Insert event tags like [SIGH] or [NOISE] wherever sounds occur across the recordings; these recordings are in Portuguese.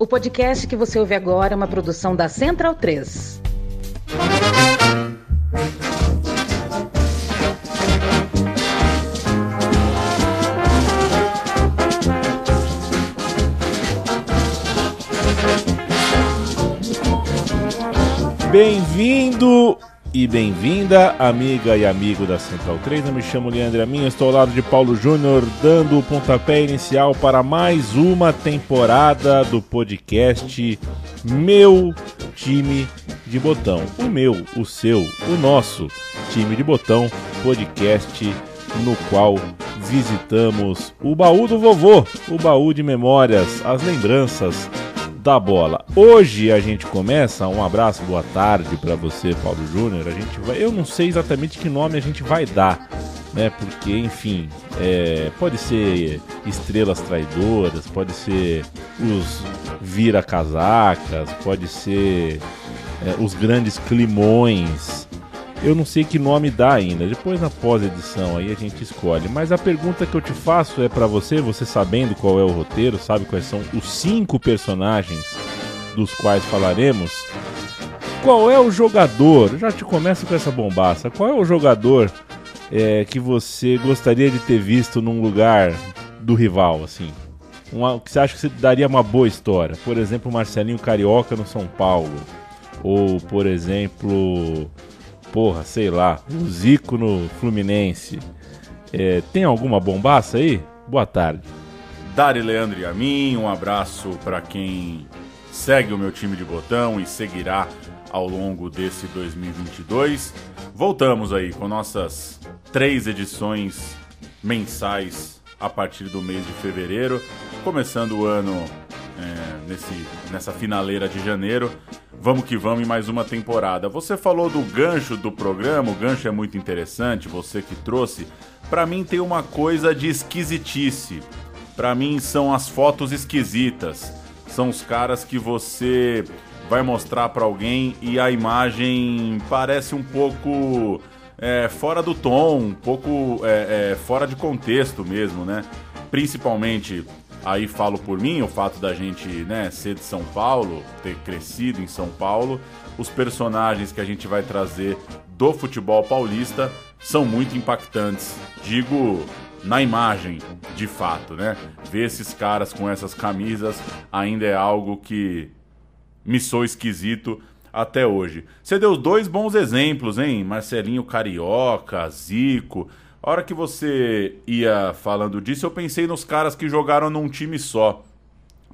O podcast que você ouve agora é uma produção da Central 3. Bem-vindo e bem-vinda, amiga e amigo da Central 3. Eu me chamo Leandro Amin, estou ao lado de Paulo Júnior, dando o pontapé inicial para mais uma temporada do podcast Meu Time de Botão. O meu, o seu, o nosso time de botão, podcast no qual visitamos o baú do vovô, o baú de memórias, as lembranças da bola. Hoje a gente começa, um abraço, boa tarde para você, Paulo Júnior. A gente vai, eu não sei exatamente que nome a gente vai dar, né? Porque, enfim, é, pode ser estrelas traidoras, pode ser os vira-casacas, pode ser é, os grandes climões. Eu não sei que nome dá ainda. Depois na pós-edição aí a gente escolhe. Mas a pergunta que eu te faço é para você, você sabendo qual é o roteiro, sabe quais são os cinco personagens dos quais falaremos. Qual é o jogador? Já te começo com essa bombaça. Qual é o jogador é, que você gostaria de ter visto num lugar do rival, assim? Uma, que você acha que daria uma boa história? Por exemplo, Marcelinho Carioca no São Paulo. Ou, por exemplo, porra, sei lá, o Zico no Fluminense. É, tem alguma bombaça aí? Boa tarde. Dari Leandro e a mim, um abraço para quem segue o meu time de botão e seguirá ao longo desse 2022. Voltamos aí com nossas três edições mensais a partir do mês de fevereiro, começando o ano é, nesse, nessa finaleira de janeiro. Vamos que vamos em mais uma temporada. Você falou do gancho do programa, o gancho é muito interessante, você que trouxe. Para mim tem uma coisa de esquisitice. Para mim são as fotos esquisitas. São os caras que você vai mostrar para alguém e a imagem parece um pouco é, fora do tom, um pouco é, é, fora de contexto mesmo, né? Principalmente Aí falo por mim, o fato da gente né, ser de São Paulo, ter crescido em São Paulo, os personagens que a gente vai trazer do futebol paulista são muito impactantes. Digo na imagem, de fato, né? Ver esses caras com essas camisas ainda é algo que me sou esquisito até hoje. Você deu dois bons exemplos, hein? Marcelinho Carioca, Zico. A hora que você ia falando disso, eu pensei nos caras que jogaram num time só.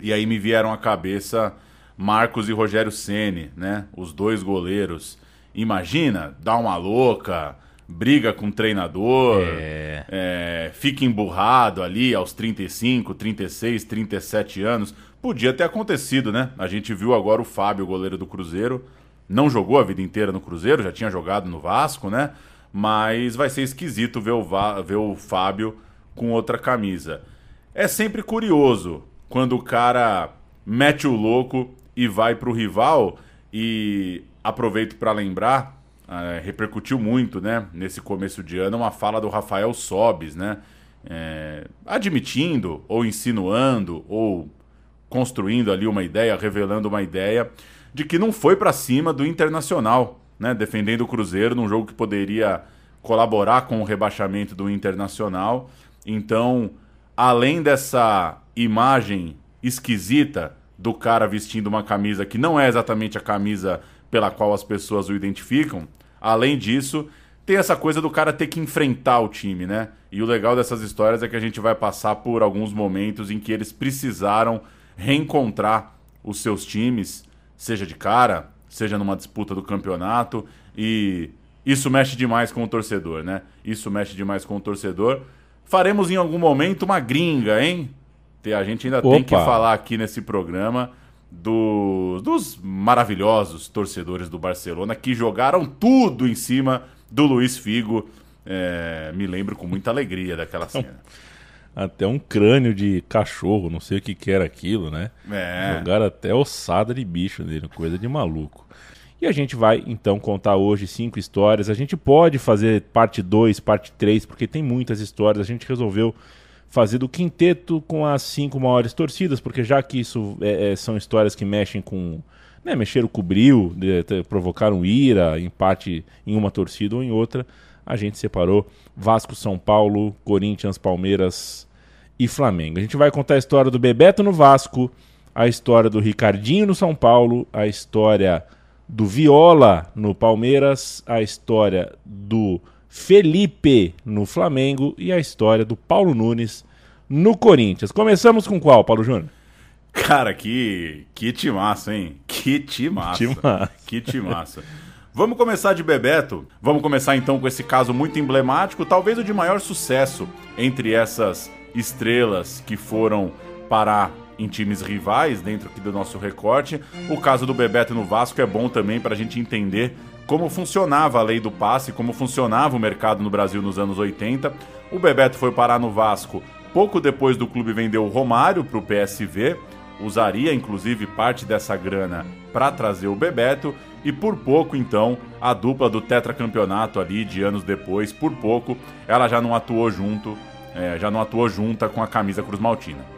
E aí me vieram à cabeça Marcos e Rogério Ceni, né? Os dois goleiros. Imagina, dá uma louca, briga com o treinador, é. É, fica emburrado ali aos 35, 36, 37 anos. Podia ter acontecido, né? A gente viu agora o Fábio, goleiro do Cruzeiro. Não jogou a vida inteira no Cruzeiro, já tinha jogado no Vasco, né? Mas vai ser esquisito ver o, ver o Fábio com outra camisa. É sempre curioso quando o cara mete o louco e vai para o rival e aproveito para lembrar, é, repercutiu muito, né, nesse começo de ano, uma fala do Rafael Sobes, né, é, admitindo ou insinuando ou construindo ali uma ideia, revelando uma ideia de que não foi para cima do Internacional né, defendendo o Cruzeiro num jogo que poderia colaborar com o rebaixamento do Internacional. Então, além dessa imagem esquisita do cara vestindo uma camisa que não é exatamente a camisa pela qual as pessoas o identificam, além disso, tem essa coisa do cara ter que enfrentar o time, né? E o legal dessas histórias é que a gente vai passar por alguns momentos em que eles precisaram reencontrar os seus times, seja de cara, seja numa disputa do campeonato, e isso mexe demais com o torcedor, né? Isso mexe demais com o torcedor. Faremos em algum momento uma gringa, hein? A gente ainda Opa. tem que falar aqui nesse programa do, dos maravilhosos torcedores do Barcelona que jogaram tudo em cima do Luiz Figo. É, me lembro com muita alegria daquela cena. Até um crânio de cachorro, não sei o que, que era aquilo, né? É. Jogaram até ossada de bicho nele, coisa de maluco. E a gente vai então contar hoje cinco histórias. A gente pode fazer parte 2, parte 3, porque tem muitas histórias. A gente resolveu fazer do quinteto com as cinco maiores torcidas, porque já que isso é, é, são histórias que mexem com. Né, mexeram com o bril, de, de, provocaram ira, empate em uma torcida ou em outra, a gente separou Vasco, São Paulo, Corinthians, Palmeiras e Flamengo. A gente vai contar a história do Bebeto no Vasco, a história do Ricardinho no São Paulo, a história do Viola no Palmeiras, a história do Felipe no Flamengo e a história do Paulo Nunes no Corinthians. Começamos com qual, Paulo Júnior? Cara, que, que timaço, hein? Que timaço. timaço. Que timaço. Vamos começar de Bebeto. Vamos começar então com esse caso muito emblemático, talvez o de maior sucesso entre essas estrelas que foram parar em times rivais dentro aqui do nosso recorte. O caso do Bebeto no Vasco é bom também para a gente entender como funcionava a lei do passe, como funcionava o mercado no Brasil nos anos 80. O Bebeto foi parar no Vasco pouco depois do clube vender o Romário para o PSV, usaria inclusive parte dessa grana para trazer o Bebeto e por pouco então a dupla do tetracampeonato ali de anos depois, por pouco ela já não atuou junto, é, já não atuou junta com a camisa Cruz Maltina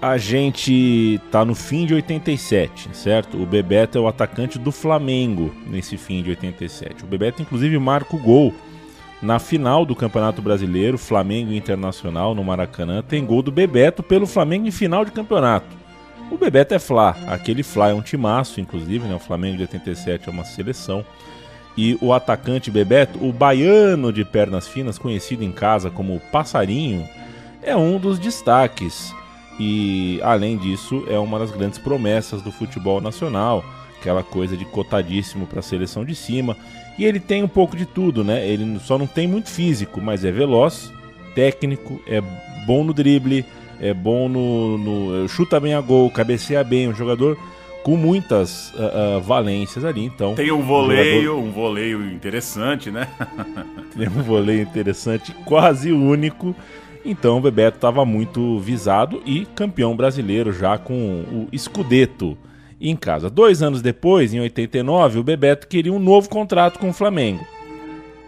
a gente tá no fim de 87, certo? O Bebeto é o atacante do Flamengo nesse fim de 87. O Bebeto, inclusive, marca o gol na final do Campeonato Brasileiro, Flamengo Internacional, no Maracanã. Tem gol do Bebeto pelo Flamengo em final de campeonato. O Bebeto é Fla, aquele Fla é um timaço, inclusive, né? O Flamengo de 87 é uma seleção. E o atacante Bebeto, o baiano de pernas finas, conhecido em casa como Passarinho, é um dos destaques e além disso, é uma das grandes promessas do futebol nacional, aquela coisa de cotadíssimo para a seleção de cima. E ele tem um pouco de tudo, né? Ele só não tem muito físico, mas é veloz, técnico, é bom no drible, é bom no, no chuta bem a gol, cabeceia bem, um jogador com muitas uh, uh, valências ali, então. Tem um voleio, jogador... um voleio interessante, né? [LAUGHS] tem um voleio interessante, quase único. Então o Bebeto estava muito visado e campeão brasileiro já com o Scudetto em casa. Dois anos depois, em 89, o Bebeto queria um novo contrato com o Flamengo.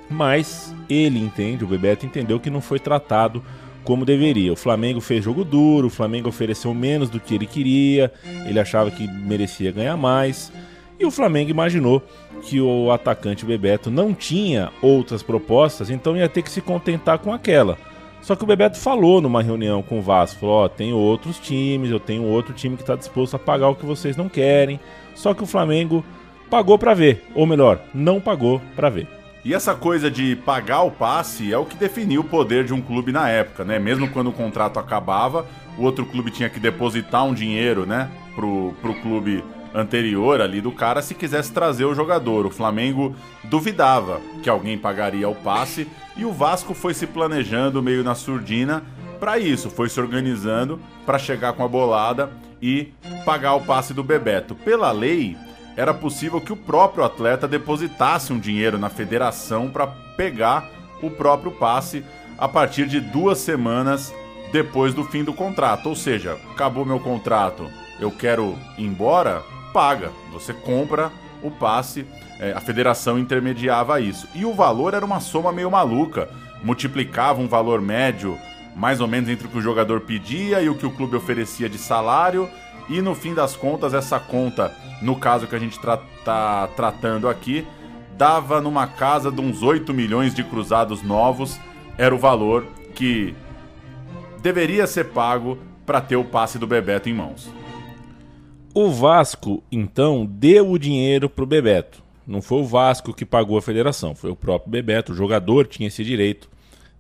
Mas ele entende, o Bebeto entendeu que não foi tratado como deveria. O Flamengo fez jogo duro, o Flamengo ofereceu menos do que ele queria, ele achava que merecia ganhar mais. E o Flamengo imaginou que o atacante Bebeto não tinha outras propostas, então ia ter que se contentar com aquela. Só que o Bebeto falou numa reunião com o Vasco, falou, ó, oh, tem outros times, eu tenho outro time que está disposto a pagar o que vocês não querem. Só que o Flamengo pagou para ver, ou melhor, não pagou para ver. E essa coisa de pagar o passe é o que definiu o poder de um clube na época, né? Mesmo quando o contrato acabava, o outro clube tinha que depositar um dinheiro, né, pro, pro clube anterior ali do cara se quisesse trazer o jogador. O Flamengo duvidava que alguém pagaria o passe e o Vasco foi se planejando meio na surdina para isso, foi se organizando para chegar com a bolada e pagar o passe do Bebeto. Pela lei, era possível que o próprio atleta depositasse um dinheiro na federação para pegar o próprio passe a partir de duas semanas depois do fim do contrato. Ou seja, acabou meu contrato, eu quero ir embora, paga. Você compra o passe, é, a federação intermediava isso. E o valor era uma soma meio maluca. Multiplicava um valor médio mais ou menos entre o que o jogador pedia e o que o clube oferecia de salário. E no fim das contas, essa conta, no caso que a gente tra tratando aqui, dava numa casa de uns 8 milhões de cruzados novos. Era o valor que deveria ser pago para ter o passe do Bebeto em mãos. O Vasco, então, deu o dinheiro para o Bebeto. Não foi o Vasco que pagou a federação, foi o próprio Bebeto. O jogador tinha esse direito,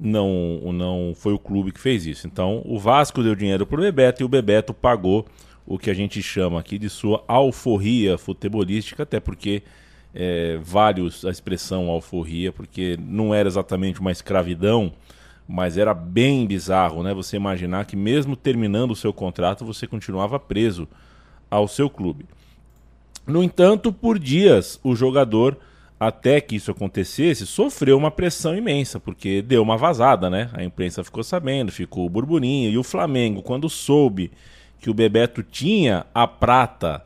não, não foi o clube que fez isso. Então, o Vasco deu dinheiro para o Bebeto e o Bebeto pagou o que a gente chama aqui de sua alforria futebolística, até porque é, vários a expressão alforria, porque não era exatamente uma escravidão, mas era bem bizarro, né? Você imaginar que mesmo terminando o seu contrato, você continuava preso ao seu clube. No entanto, por dias, o jogador, até que isso acontecesse, sofreu uma pressão imensa, porque deu uma vazada, né? A imprensa ficou sabendo, ficou o burburinho. E o Flamengo, quando soube que o Bebeto tinha a prata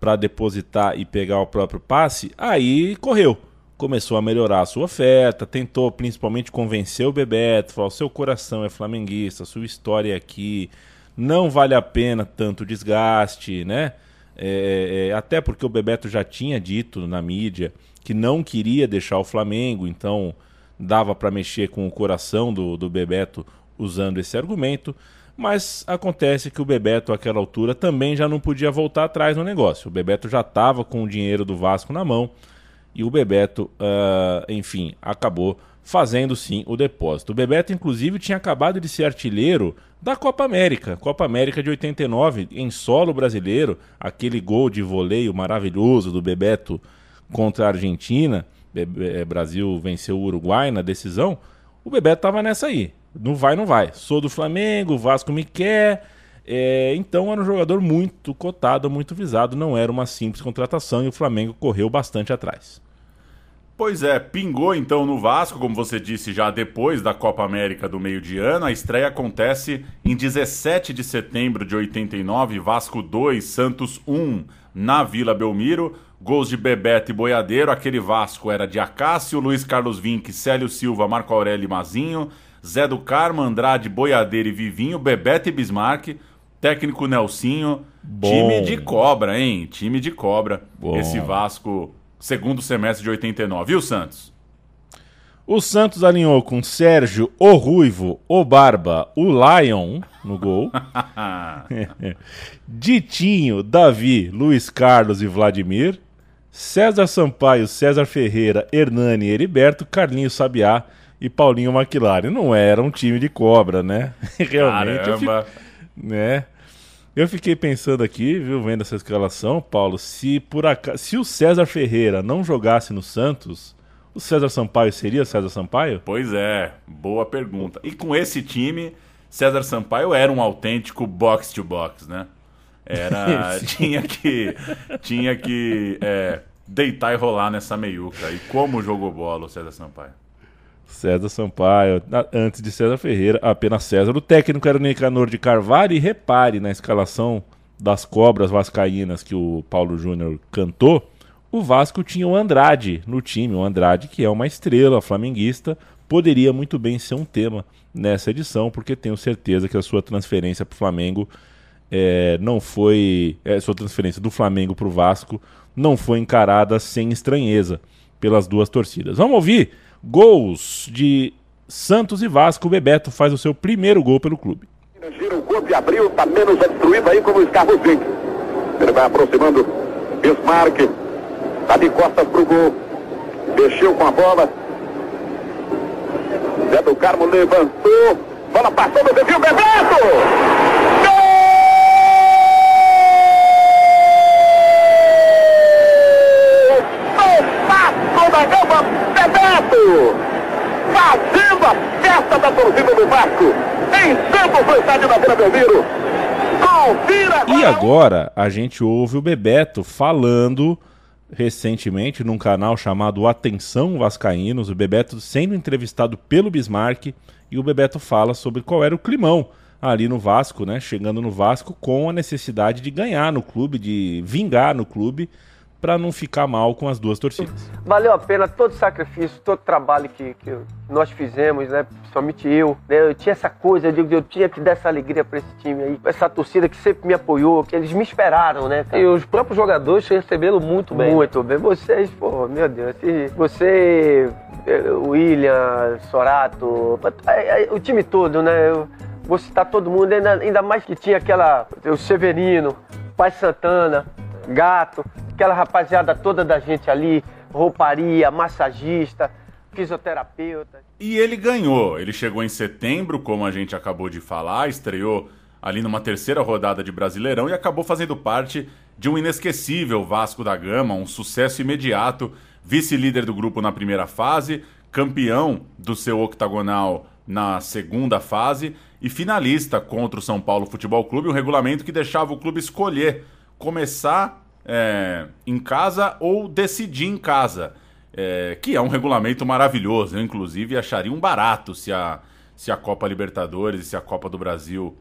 para depositar e pegar o próprio passe, aí correu. começou a melhorar a sua oferta, tentou principalmente convencer o Bebeto, falou: seu coração é flamenguista, sua história é aqui, não vale a pena tanto desgaste, né? É, é, até porque o Bebeto já tinha dito na mídia que não queria deixar o Flamengo, então dava para mexer com o coração do, do Bebeto usando esse argumento. Mas acontece que o Bebeto, àquela altura, também já não podia voltar atrás no negócio. O Bebeto já estava com o dinheiro do Vasco na mão e o Bebeto, uh, enfim, acabou fazendo sim o depósito. O Bebeto, inclusive, tinha acabado de ser artilheiro da Copa América, Copa América de 89, em solo brasileiro, aquele gol de voleio maravilhoso do Bebeto contra a Argentina. Eh, Brasil venceu o Uruguai na decisão. O Bebeto estava nessa aí. Não vai, não vai. Sou do Flamengo, o Vasco me quer. É, então era um jogador muito cotado, muito visado. Não era uma simples contratação e o Flamengo correu bastante atrás. Pois é, pingou então no Vasco, como você disse, já depois da Copa América do meio de ano. A estreia acontece em 17 de setembro de 89, Vasco 2, Santos 1, na Vila Belmiro. Gols de Bebeto e Boiadeiro. Aquele Vasco era de Acácio, Luiz Carlos Vinck, Célio Silva, Marco Aurélio e Mazinho, Zé do Carmo, Andrade, Boiadeiro e Vivinho, Bebeto e Bismarck, técnico Nelsinho. Bom. Time de cobra, hein? Time de cobra. Bom. Esse Vasco segundo semestre de 89. E o Santos? O Santos alinhou com Sérgio, o Ruivo, o Barba, o Lion no gol. [LAUGHS] Ditinho, Davi, Luiz Carlos e Vladimir. César Sampaio, César Ferreira, Hernani, Heriberto, Carlinhos Sabiá e Paulinho McLaren. Não era um time de cobra, né? [LAUGHS] Realmente. Caramba. Fico, né? Eu fiquei pensando aqui, viu, vendo essa escalação, Paulo, se por acaso, se o César Ferreira não jogasse no Santos, o César Sampaio seria César Sampaio? Pois é, boa pergunta. E com esse time, César Sampaio era um autêntico box to box, né? Era [LAUGHS] tinha que tinha que é, deitar e rolar nessa meiuca. E como jogou bola o César Sampaio? César Sampaio, antes de César Ferreira, apenas César. O técnico era o Nicanor de Carvalho e repare na escalação das cobras vascaínas que o Paulo Júnior cantou, o Vasco tinha o Andrade no time, o Andrade que é uma estrela flamenguista, poderia muito bem ser um tema nessa edição, porque tenho certeza que a sua transferência para o Flamengo é, não foi, é, sua transferência do Flamengo para o Vasco não foi encarada sem estranheza pelas duas torcidas. Vamos ouvir Gols de Santos e Vasco. O Bebeto faz o seu primeiro gol pelo clube. Gira o corpo e abriu, tá menos destruído aí como o Vinck. Ele vai aproximando Bismarck. Tá de costas pro gol. Mexeu com a bola. Zé do Carmo levantou. Bola passou no desvio, Bebeto! da Gama, Bebeto, fazendo a festa da torcida do Vasco, em Santos, no estádio da Vila Belmiro. Confira agora. E agora a gente ouve o Bebeto falando recentemente num canal chamado Atenção Vascaínos, o Bebeto sendo entrevistado pelo Bismarck e o Bebeto fala sobre qual era o climão ali no Vasco, né? Chegando no Vasco com a necessidade de ganhar no clube, de vingar no clube para não ficar mal com as duas torcidas. Valeu a pena todo o sacrifício, todo o trabalho que, que nós fizemos, né? Principalmente eu. Né? Eu tinha essa coisa, eu, eu tinha que dar essa alegria para esse time aí, essa torcida que sempre me apoiou, que eles me esperaram, né? Cara? E os próprios jogadores receberam muito bem. Muito bem. Vocês, pô, meu Deus, você, eh, William, Sorato, o time todo, né? Eu, vou citar todo mundo, ainda, ainda mais que tinha aquela, o Severino, Pai Santana, Gato, aquela rapaziada toda da gente ali, rouparia, massagista, fisioterapeuta. E ele ganhou. Ele chegou em setembro, como a gente acabou de falar, estreou ali numa terceira rodada de Brasileirão e acabou fazendo parte de um inesquecível Vasco da Gama, um sucesso imediato, vice-líder do grupo na primeira fase, campeão do seu octagonal na segunda fase e finalista contra o São Paulo Futebol Clube, um regulamento que deixava o clube escolher começar é, em casa ou decidir em casa. É, que é um regulamento maravilhoso. Eu, inclusive, acharia um barato se a, se a Copa Libertadores e se a Copa do Brasil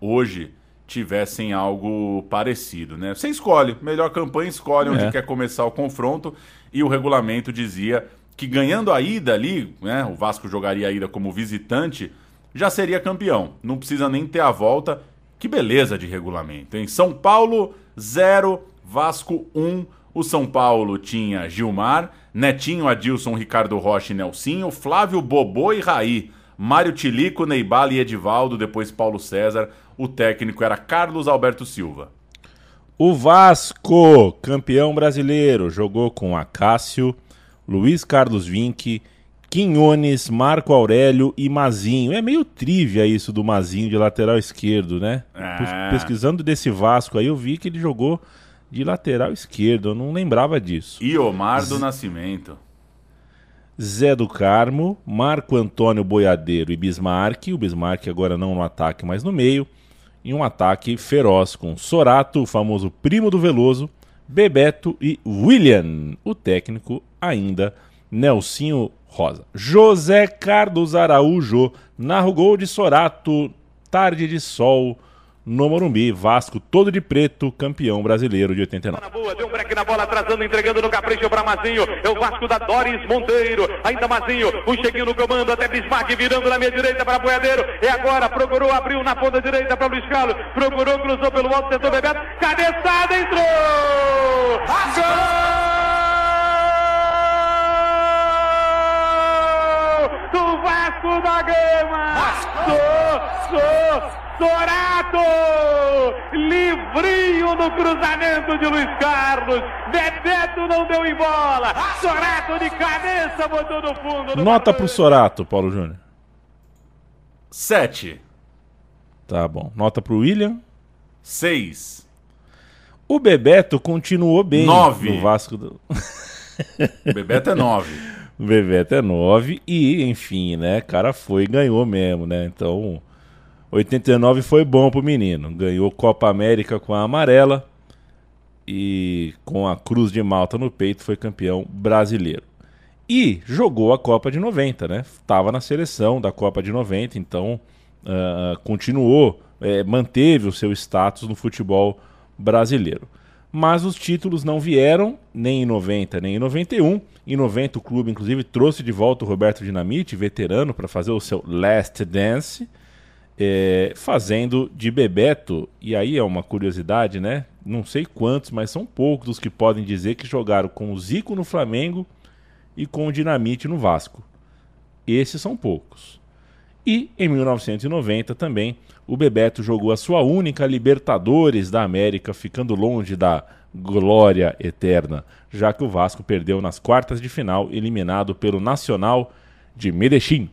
hoje tivessem algo parecido, né? Você escolhe, melhor campanha, escolhe onde É. quer começar o confronto e o regulamento dizia que ganhando a ida ali, né, o Vasco jogaria a ida como visitante, já seria campeão. Não precisa nem ter a volta. Que beleza de regulamento, hein? São Paulo 0, Vasco 1. O São Paulo tinha Gilmar, Netinho, Adilson, Ricardo Rocha e Nelsinho, Flávio Bobô e Raí, Mário Tilico, Neibala e Edivaldo, depois Paulo César. O técnico era Carlos Alberto Silva. O Vasco, campeão brasileiro, jogou com Acácio, Luiz Carlos Vinck, Quinhones, Marco Aurélio e Mazinho. É meio trivia isso do Mazinho de lateral esquerdo, né? É. Pesquisando desse Vasco aí, eu vi que ele jogou de lateral esquerdo. Eu não lembrava disso. E Omar do Nascimento. Zé do Carmo, Marco Antônio Boiadeiro e Bismarck. O Bismarck agora não no ataque, mas no meio. E um ataque feroz com Sorato, o famoso primo do Veloso, Bebeto e William, o técnico ainda, Nelsinho Rosa. José Carlos Araújo narra o gol de Sorato, tarde de sol no Morumbi. Vasco todo de preto, campeão brasileiro de 89. Na boa, deu um break na bola, atrasando, entregando no capricho para Mazinho. É o Vasco da Doris Monteiro. Ainda Mazinho, um cheguinho no comando, até Bismarck virando na minha direita para Boiadeiro. É agora, procurou, abriu na ponta direita para Luiz Carlos. Procurou, cruzou pelo alto, tentou Bebeto. Cabeçada, entrou! Gol! Do Vasco da Gama! Sou, sou, Sorato! Livrinho no cruzamento de Luiz Carlos. Bebeto não deu em bola. Sorato de cabeça botou no fundo. no Nota barulho. pro Sorato, Paulo Júnior. 7. Tá bom. Nota pro William. 6. O Bebeto continuou bem Nove. no Vasco do... Bebeto é 9. [LAUGHS] O Bebeto é 9 e, enfim, né? Cara foi e ganhou mesmo, né? Então, 89 foi bom pro menino. Ganhou Copa América com a amarela e com a Cruz de Malta no peito foi campeão brasileiro. E jogou a Copa de 90, né? Tava na seleção da Copa de 90, então ah, continuou, eh, manteve o seu status no futebol brasileiro. Mas os títulos não vieram nem em 90, nem em 91. Em 90 o clube inclusive trouxe de volta o Roberto Dinamite, veterano, para fazer o seu Last Dance, eh, fazendo de Bebeto, e aí é uma curiosidade, né? Não sei quantos, mas são poucos os que podem dizer que jogaram com o Zico no Flamengo e com o Dinamite no Vasco. Esses são poucos. E em 1990 também o Bebeto jogou a sua única Libertadores da América, ficando longe da glória eterna, já que o Vasco perdeu nas quartas de final, eliminado pelo Nacional de Medellín.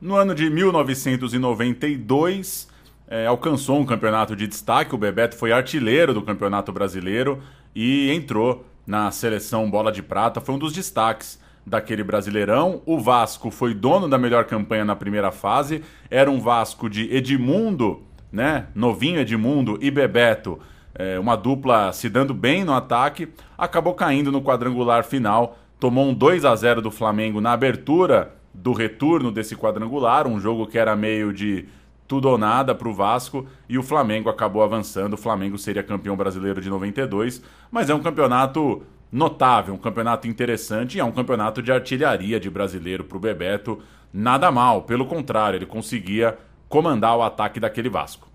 No ano de 1992, eh, alcançou um campeonato de destaque. O Bebeto foi artilheiro do Campeonato Brasileiro e entrou na seleção Bola de Prata. Foi um dos destaques daquele Brasileirão. O Vasco foi dono da melhor campanha na primeira fase. Era um Vasco de Edmundo, né? Novinho Edmundo e Bebeto. eh, uma dupla se dando bem no ataque. Acabou caindo no quadrangular final. Tomou um 2 a 0 do Flamengo na abertura do retorno desse quadrangular, um jogo que era meio de tudo ou nada para o Vasco e o Flamengo acabou avançando. O Flamengo seria campeão brasileiro de 92, mas é um campeonato notável, um campeonato interessante e é um campeonato de artilharia de brasileiro para o Bebeto. Nada mal, pelo contrário, ele conseguia comandar o ataque daquele Vasco.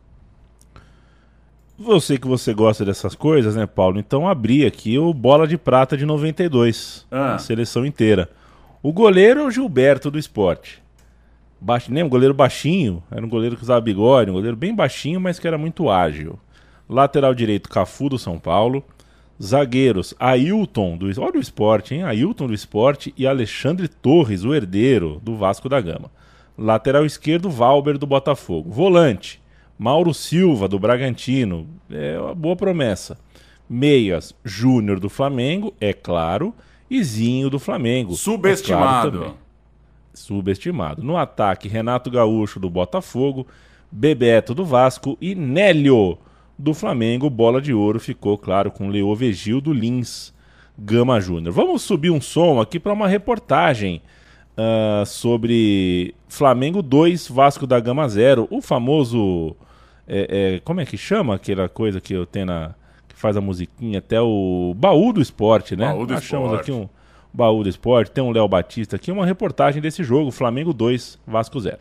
Eu sei que você gosta dessas coisas, né, Paulo? Então abri aqui o Bola de Prata de 92, Ah. a seleção inteira. O goleiro é o Gilberto do esporte. Baixo, lembra? Um goleiro baixinho, era um goleiro que usava bigode, um goleiro bem baixinho, mas que era muito ágil. Lateral direito, Cafu do São Paulo. Zagueiros, Ailton do Olha o esporte, hein? Ailton do esporte e Alexandre Torres, o herdeiro do Vasco da Gama. Lateral esquerdo, Valber do Botafogo. Volante, Mauro Silva do Bragantino. É uma boa promessa. Meias, Júnior do Flamengo, é claro. E Zinho do Flamengo. é Subestimado. claro também. Subestimado. No ataque, Renato Gaúcho do Botafogo, Bebeto do Vasco e Nélio do Flamengo. Bola de ouro ficou, claro, com Leo Vegil do Lins Gama Júnior. Vamos subir um som aqui para uma reportagem ah, sobre Flamengo 2, Vasco da Gama 0. O famoso é, é, como é que chama aquela coisa que eu tenho na. que faz a musiquinha? Até o baú do esporte, né? Baú do Achamos esporte. aqui um baú do esporte. Tem um Léo Batista aqui, uma reportagem desse jogo: Flamengo 2, Vasco 0.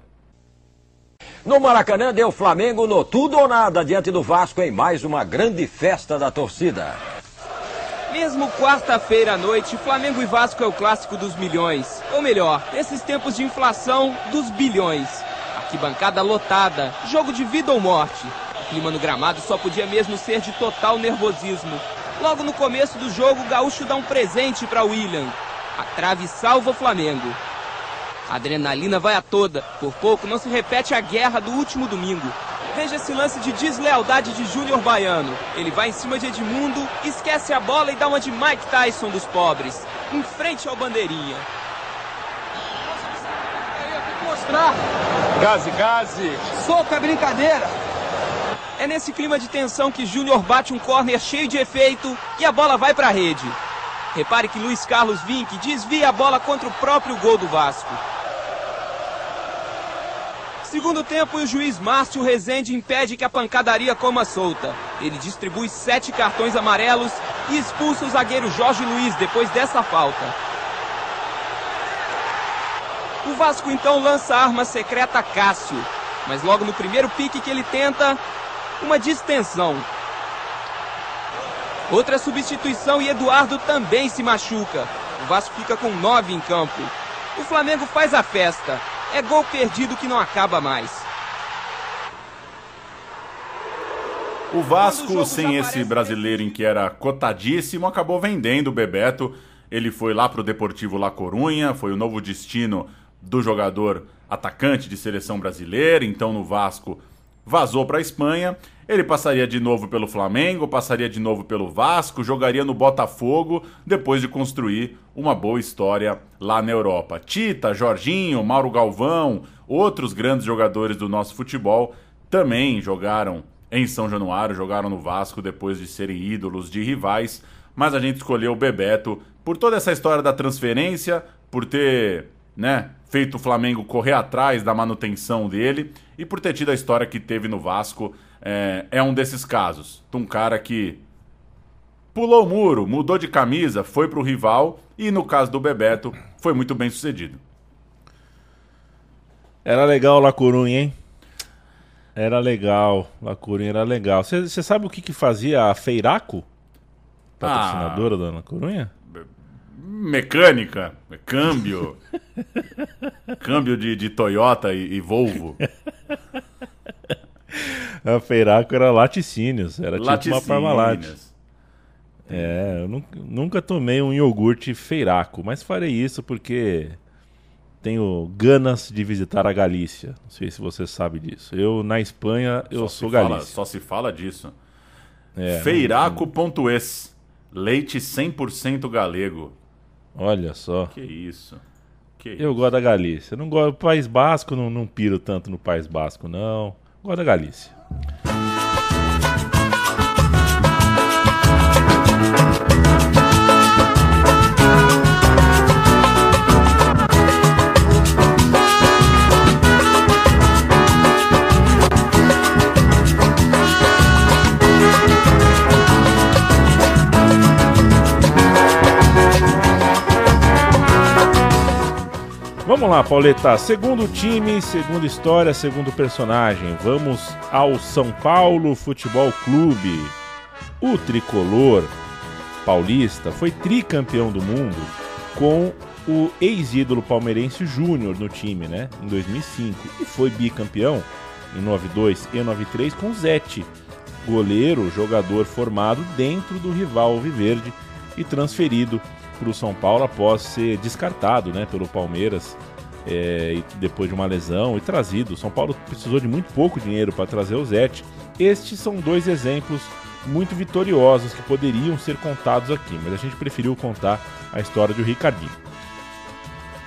No Maracanã deu Flamengo no tudo ou nada diante do Vasco em mais uma grande festa da torcida. Mesmo quarta-feira à noite, Flamengo e Vasco é o clássico dos milhões. Ou melhor, nesses tempos de inflação, dos bilhões. Arquibancada lotada, jogo de vida ou morte. O clima no gramado só podia mesmo ser de total nervosismo. Logo no começo do jogo, o Gaúcho dá um presente para William. A trave salva o Flamengo. A adrenalina vai a toda. Por pouco não se repete a guerra do último domingo. Veja esse lance de deslealdade de Júnior Baiano. Ele vai em cima de Edmundo, esquece a bola e dá uma de Mike Tyson dos pobres. Em frente ao bandeirinha. Mostrar. Gaze, gaze. Soco é brincadeira. É nesse clima de tensão que Júnior bate um corner cheio de efeito e a bola vai para a rede. Repare que Luiz Carlos Vinck desvia a bola contra o próprio gol do Vasco. Segundo tempo, o juiz Márcio Rezende impede que a pancadaria coma solta. Ele distribui sete cartões amarelos e expulsa o zagueiro Jorge Luiz depois dessa falta. O Vasco então lança a arma secreta Cássio, mas logo no primeiro pique que ele tenta, uma distensão. Outra substituição e Eduardo também se machuca. O Vasco fica com nove em campo. O Flamengo faz a festa. É gol perdido que não acaba mais. O o Vasco, sem esse brasileiro em que era cotadíssimo, acabou vendendo o Bebeto. Ele foi lá pro Deportivo La Corunha, foi o novo destino do jogador atacante de seleção brasileira. Então no Vasco vazou para a Espanha. Ele passaria de novo pelo Flamengo, passaria de novo pelo Vasco, jogaria no Botafogo, depois de construir uma boa história lá na Europa. Tita, Jorginho, Mauro Galvão, outros grandes jogadores do nosso futebol também jogaram em São Januário, jogaram no Vasco depois de serem ídolos de rivais, mas a gente escolheu o Bebeto por toda essa história da transferência, por ter, né, feito o Flamengo correr atrás da manutenção dele e por ter tido a história que teve no Vasco. É, é um desses casos. De um cara que pulou o muro, mudou de camisa, foi pro rival e no caso do Bebeto foi muito bem sucedido. Era legal La Corunha, hein? Era legal. La Corunha era legal. Você sabe o que, que fazia a Feiraco? Patrocinadora da La Corunha? Mecânica, câmbio, [LAUGHS] câmbio de, de Toyota e, e Volvo. [LAUGHS] A Feiraco era laticínios. Era tipo uma Laticínios. Parmalat. É, eu nunca, nunca tomei um iogurte Feiraco, mas farei isso porque tenho ganas de visitar a Galícia. Não sei se você sabe disso. Eu, na Espanha, eu Só sou se fala- Galícia. só se fala disso. É, Feiraco.es. Leite 100% galego. Olha só. Que isso. Que Eu gosto da Galícia. Não gosto do País Basco, não, não piro tanto no País Basco, não. Da Galícia. Vamos lá, Pauleta. Segundo time, segunda história, segundo personagem. Vamos ao São Paulo Futebol Clube. O tricolor paulista foi tricampeão do mundo com o ex-ídolo palmeirense Júnior no time, né? Em 2005. E foi bicampeão em 92 e 93 com Zete, goleiro, jogador formado dentro do rival Alviverde e transferido para o São Paulo após ser descartado né, pelo Palmeiras é, depois de uma lesão e trazido. O São Paulo precisou de muito pouco dinheiro para trazer o Zete. Estes são dois exemplos muito vitoriosos que poderiam ser contados aqui, mas a gente preferiu contar a história do Ricardinho.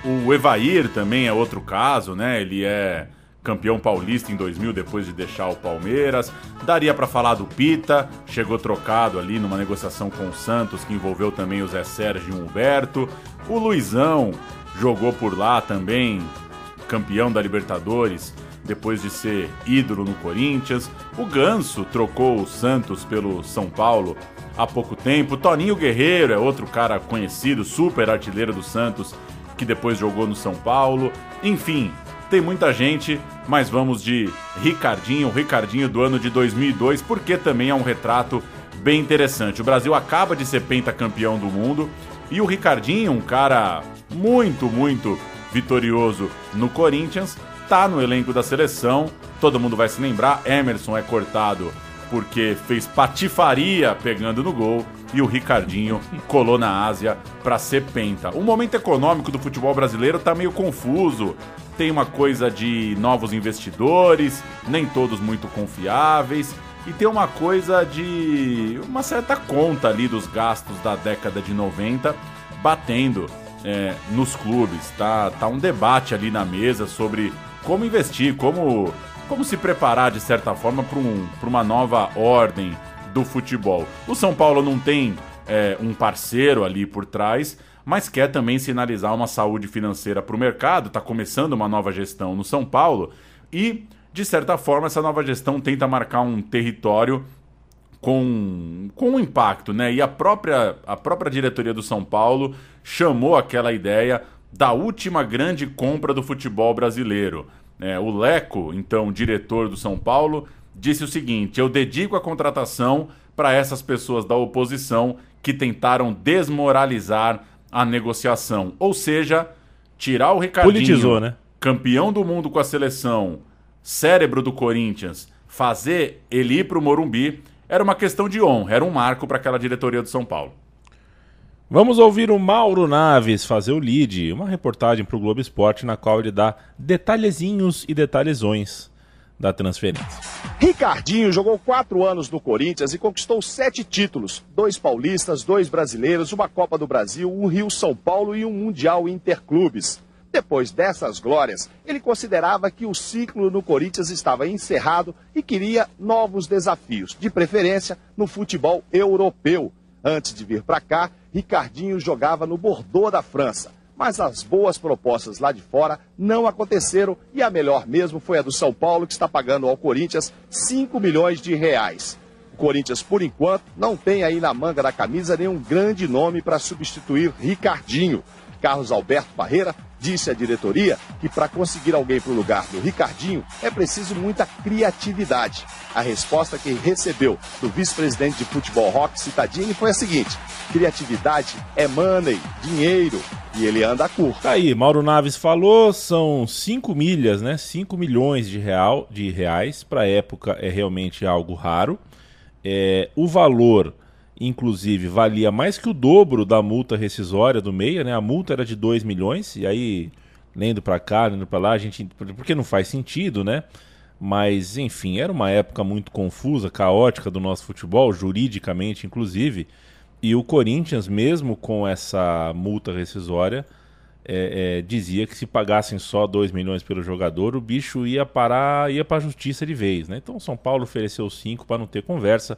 O Evair também é outro caso, né? Ele é campeão paulista em 2000 depois de deixar o Palmeiras. Daria pra falar do Pita, chegou trocado ali numa negociação com o Santos que envolveu também o Zé Sérgio e o Humberto. O Luizão jogou por lá também, campeão da Libertadores depois de ser ídolo no Corinthians. O Ganso trocou o Santos pelo São Paulo há pouco tempo. Toninho Guerreiro é outro cara conhecido, super artilheiro do Santos, que depois jogou no São Paulo. Enfim, tem muita gente, mas vamos de Ricardinho, Ricardinho do ano de 2002, porque também é um retrato bem interessante. O Brasil acaba de ser pentacampeão do mundo e o Ricardinho, um cara muito, muito vitorioso no Corinthians, tá no elenco da seleção. Todo mundo vai se lembrar, Emerson é cortado porque fez patifaria pegando no gol e o Ricardinho [LAUGHS] colou na Ásia para ser penta. O momento econômico do futebol brasileiro tá meio confuso. Tem uma coisa de novos investidores, nem todos muito confiáveis, e tem uma coisa de uma certa conta ali dos gastos da década de 90 batendo é, nos clubes. Tá, tá um debate ali na mesa sobre como investir, como, como se preparar de certa forma para um, uma nova ordem do futebol. O São Paulo não tem é, um parceiro ali por trás, mas quer também sinalizar uma saúde financeira para o mercado. Está começando uma nova gestão no São Paulo e, de certa forma, essa nova gestão tenta marcar um território com, com um impacto, né? E a própria, a própria diretoria do São Paulo chamou aquela ideia da última grande compra do futebol brasileiro. É, o Leco, então diretor do São Paulo, disse o seguinte: Eu dedico a contratação para essas pessoas da oposição que tentaram desmoralizar a negociação. Ou seja, tirar o Ricardinho, Politizou, né? campeão do mundo com a seleção, cérebro do Corinthians, fazer ele ir para o Morumbi era uma questão de honra, era um marco para aquela diretoria do São Paulo. Vamos ouvir o Mauro Naves fazer o lead, uma reportagem para o Globo Esporte na qual ele dá detalhezinhos e detalhezões da transferência. Ricardinho jogou quatro anos no Corinthians e conquistou sete títulos: dois paulistas, dois brasileiros, uma Copa do Brasil, um Rio São Paulo e um Mundial Interclubes. Depois dessas glórias, ele considerava que o ciclo no Corinthians estava encerrado e queria novos desafios, de preferência no futebol europeu. Antes de vir para cá, Ricardinho jogava no Bordeaux da França. Mas as boas propostas lá de fora não aconteceram e a melhor mesmo foi a do São Paulo, que está pagando ao Corinthians 5 milhões de reais. O Corinthians, por enquanto, não tem aí na manga da camisa nenhum grande nome para substituir Ricardinho. Carlos Alberto Barreira disse à diretoria que para conseguir alguém para o lugar do Ricardinho é preciso muita criatividade. A resposta que recebeu do vice-presidente de futebol Rock Citadini foi a seguinte: criatividade é money, dinheiro, e ele anda curto. Tá aí, Mauro Naves falou, são 5 milhas, né? 5 milhões de, real, de reais, para época é realmente algo raro. É, o valor inclusive valia mais que o dobro da multa rescisória do Meia, né? A multa era de 2 milhões, e aí, lendo para cá, lendo para lá, a gente. Porque não faz sentido, né? Mas, enfim, era uma época muito confusa, caótica do nosso futebol, juridicamente, inclusive. E o Corinthians, mesmo com essa multa rescisória, é, é, dizia que se pagassem só 2 milhões pelo jogador, o bicho ia parar, ia para a justiça de vez. Né? Então São Paulo ofereceu 5 para não ter conversa.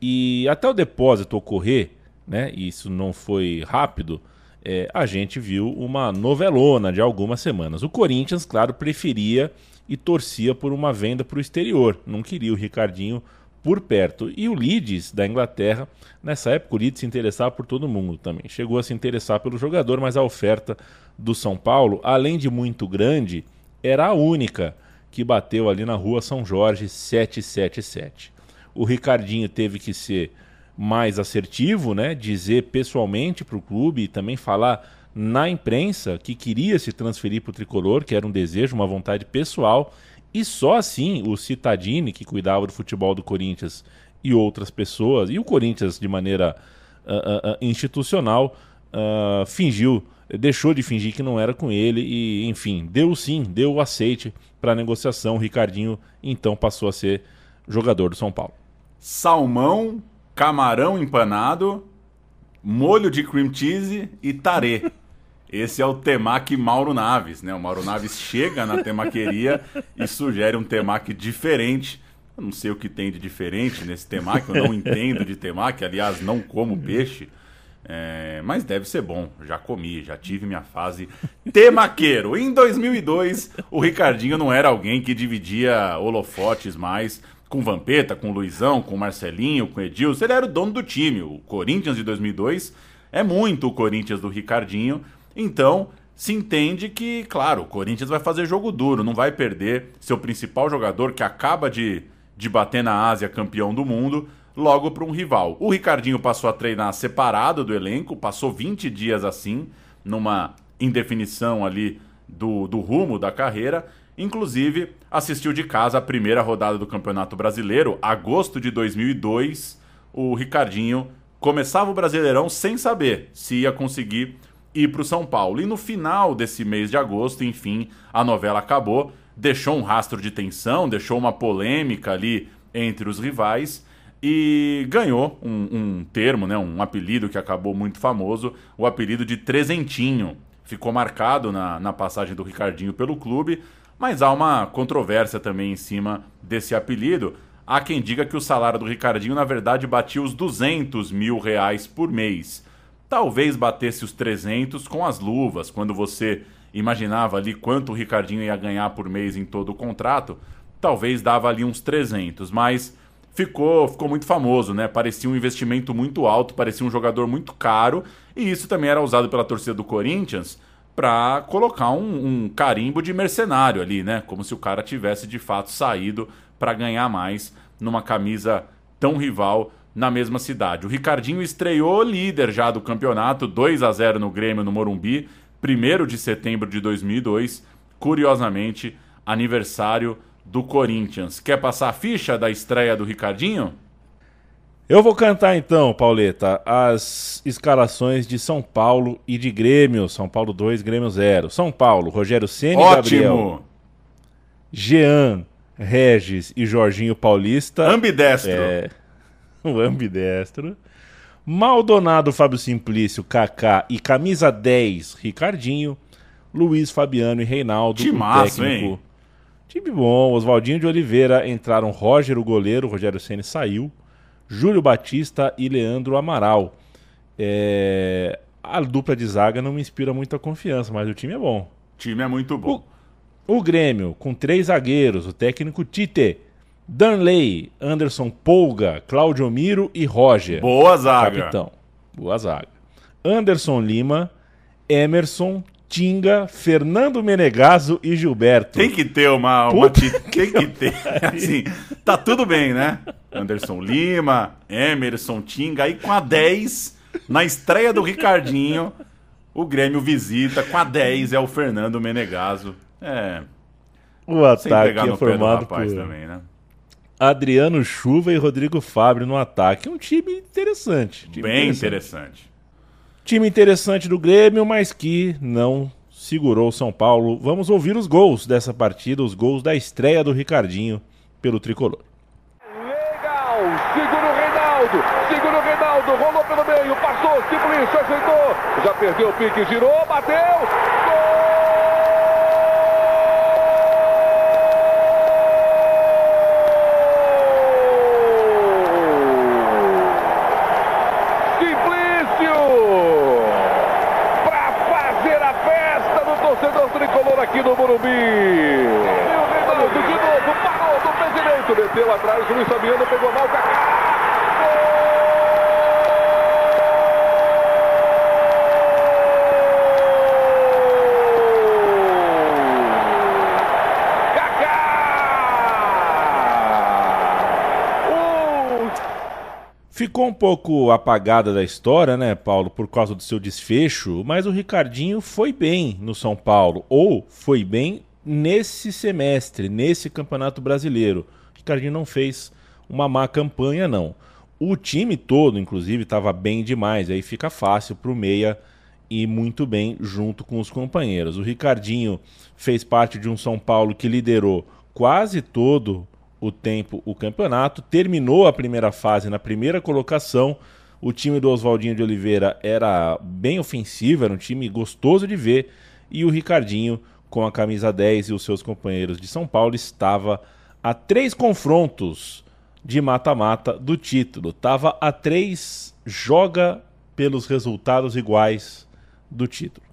E até o depósito ocorrer, né, e isso não foi rápido, é, a gente viu uma novelona de algumas semanas. O Corinthians, claro, preferia e torcia por uma venda para o exterior, não queria o Ricardinho por perto. E o Leeds da Inglaterra, nessa época o Leeds se interessava por todo mundo também. Chegou a se interessar pelo jogador, mas a oferta do São Paulo, além de muito grande, era a única que bateu ali na rua São Jorge 777 o Ricardinho teve que ser mais assertivo, né? Dizer pessoalmente para o clube e também falar na imprensa que queria se transferir para o tricolor, que era um desejo, uma vontade pessoal, e só assim o Citadini, que cuidava do futebol do Corinthians, e outras pessoas, e o Corinthians de maneira uh, uh, institucional, uh, fingiu, deixou de fingir que não era com ele, e enfim, deu sim, deu o aceite para a negociação. O Ricardinho então passou a ser jogador do São Paulo salmão, camarão empanado, molho de cream cheese e tarê. Esse é o temaki Mauro Naves, né? O Mauro Naves chega na temaqueria e sugere um temaki diferente. Eu não sei o que tem de diferente nesse temaki, eu não entendo de temaki, aliás, não como peixe. É, mas deve ser bom, já comi, já tive minha fase temaqueiro. Em 2002, o Ricardinho não era alguém que dividia holofotes mais com Vampeta, com Luizão, com Marcelinho, com Edilson. Ele era o dono do time. O Corinthians de 2002 é muito o Corinthians do Ricardinho. Então, se entende que, claro, o Corinthians vai fazer jogo duro, não vai perder seu principal jogador que acaba de, de bater na Ásia campeão do mundo logo para um rival. O Ricardinho passou a treinar separado do elenco, passou 20 dias assim, numa indefinição ali do, do rumo da carreira. Inclusive, assistiu de casa a primeira rodada do Campeonato Brasileiro, agosto de 2002. O Ricardinho começava o Brasileirão sem saber se ia conseguir ir para o São Paulo. E no final desse mês de agosto, enfim, a novela acabou, deixou um rastro de tensão, deixou uma polêmica ali entre os rivais e ganhou um, um, termo, né, um apelido que acabou muito famoso, o apelido de Trezentinho. Ficou marcado na, na passagem do Ricardinho pelo clube, mas há uma controvérsia também em cima desse apelido. Há quem diga que o salário do Ricardinho, na verdade, batia os 200 mil reais por mês. Talvez batesse os 300 com as luvas, quando você imaginava ali quanto o Ricardinho ia ganhar por mês em todo o contrato, talvez dava ali uns 300, mas ficou, ficou muito famoso, né? Parecia um investimento muito alto, parecia um jogador muito caro, e isso também era usado pela torcida do Corinthians para colocar um, um, carimbo de mercenário ali, né? Como se o cara tivesse de fato saído para ganhar mais numa camisa tão rival na mesma cidade. O Ricardinho estreou líder já do campeonato, 2 a 0 no Grêmio no Morumbi, 1 de setembro de 2002, curiosamente, aniversário do Corinthians. Quer passar a ficha da estreia do Ricardinho? Eu vou cantar então, Pauleta, as escalações de São Paulo e de Grêmio. São Paulo 2, Grêmio 0. São Paulo, Rogério Ceni e Gabriel. Jean, Regis e Jorginho Paulista. Ambidestro. É, [LAUGHS] o ambidestro. Maldonado, Fábio Simplício, Kaká e camisa 10, Ricardinho. Luiz Fabiano e Reinaldo, que massa, técnico. Hein? Time bom, Oswaldinho de Oliveira entraram Roger, o goleiro, Rogério Ceni saiu, Júlio Batista e Leandro Amaral. É... A dupla de zaga não me inspira muita confiança, mas o time é bom. O time é muito bom. O, o Grêmio, com três zagueiros, o técnico Tite, Danley, Anderson Polga, Claudio Miro e Roger. Boa zaga. Capitão. Boa zaga. Anderson Lima, Emerson, Tinga, Fernando Menegaso e Gilberto. Tem que ter uma. uma [LAUGHS] tem que ter. [LAUGHS] Assim, tá tudo bem, né? Anderson Lima, Emerson Tinga, aí com a 10, na estreia do Ricardinho, o Grêmio visita, com a 10 é o Fernando Menegaso. É. O ataque é formado por também, né? Adriano Chuva e Rodrigo Fábio no ataque. Um time interessante. Time Bem interessante. interessante. Time interessante do Grêmio, mas que não segurou o São Paulo. Vamos ouvir os gols dessa partida, os gols da estreia do Ricardinho pelo tricolor. Legal! Segura o Reinaldo! Rolou pelo meio, passou, Simplício aceitou! Já perdeu o pique, girou, bateu! aqui no Morumbi. o Reinaldo de novo, parou do pé direito, meteu atrás, Luiz Fabiano pegou mal, Kaká. Ficou um pouco apagada da história, né, Paulo, por causa do seu desfecho, mas o Ricardinho foi bem no São Paulo, ou foi bem nesse semestre, nesse Campeonato Brasileiro. O Ricardinho não fez uma má campanha, não. O time todo, inclusive, estava bem demais, aí fica fácil para o Meia ir muito bem junto com os companheiros. O Ricardinho fez parte de um São Paulo que liderou quase todo o tempo o campeonato, terminou a primeira fase na primeira colocação. O time do Oswaldinho de Oliveira era bem ofensivo, era um time gostoso de ver, e o Ricardinho, com a camisa 10 e os seus companheiros de São Paulo, estava a três confrontos de mata-mata do título. Estava a três joga pelos resultados iguais do título.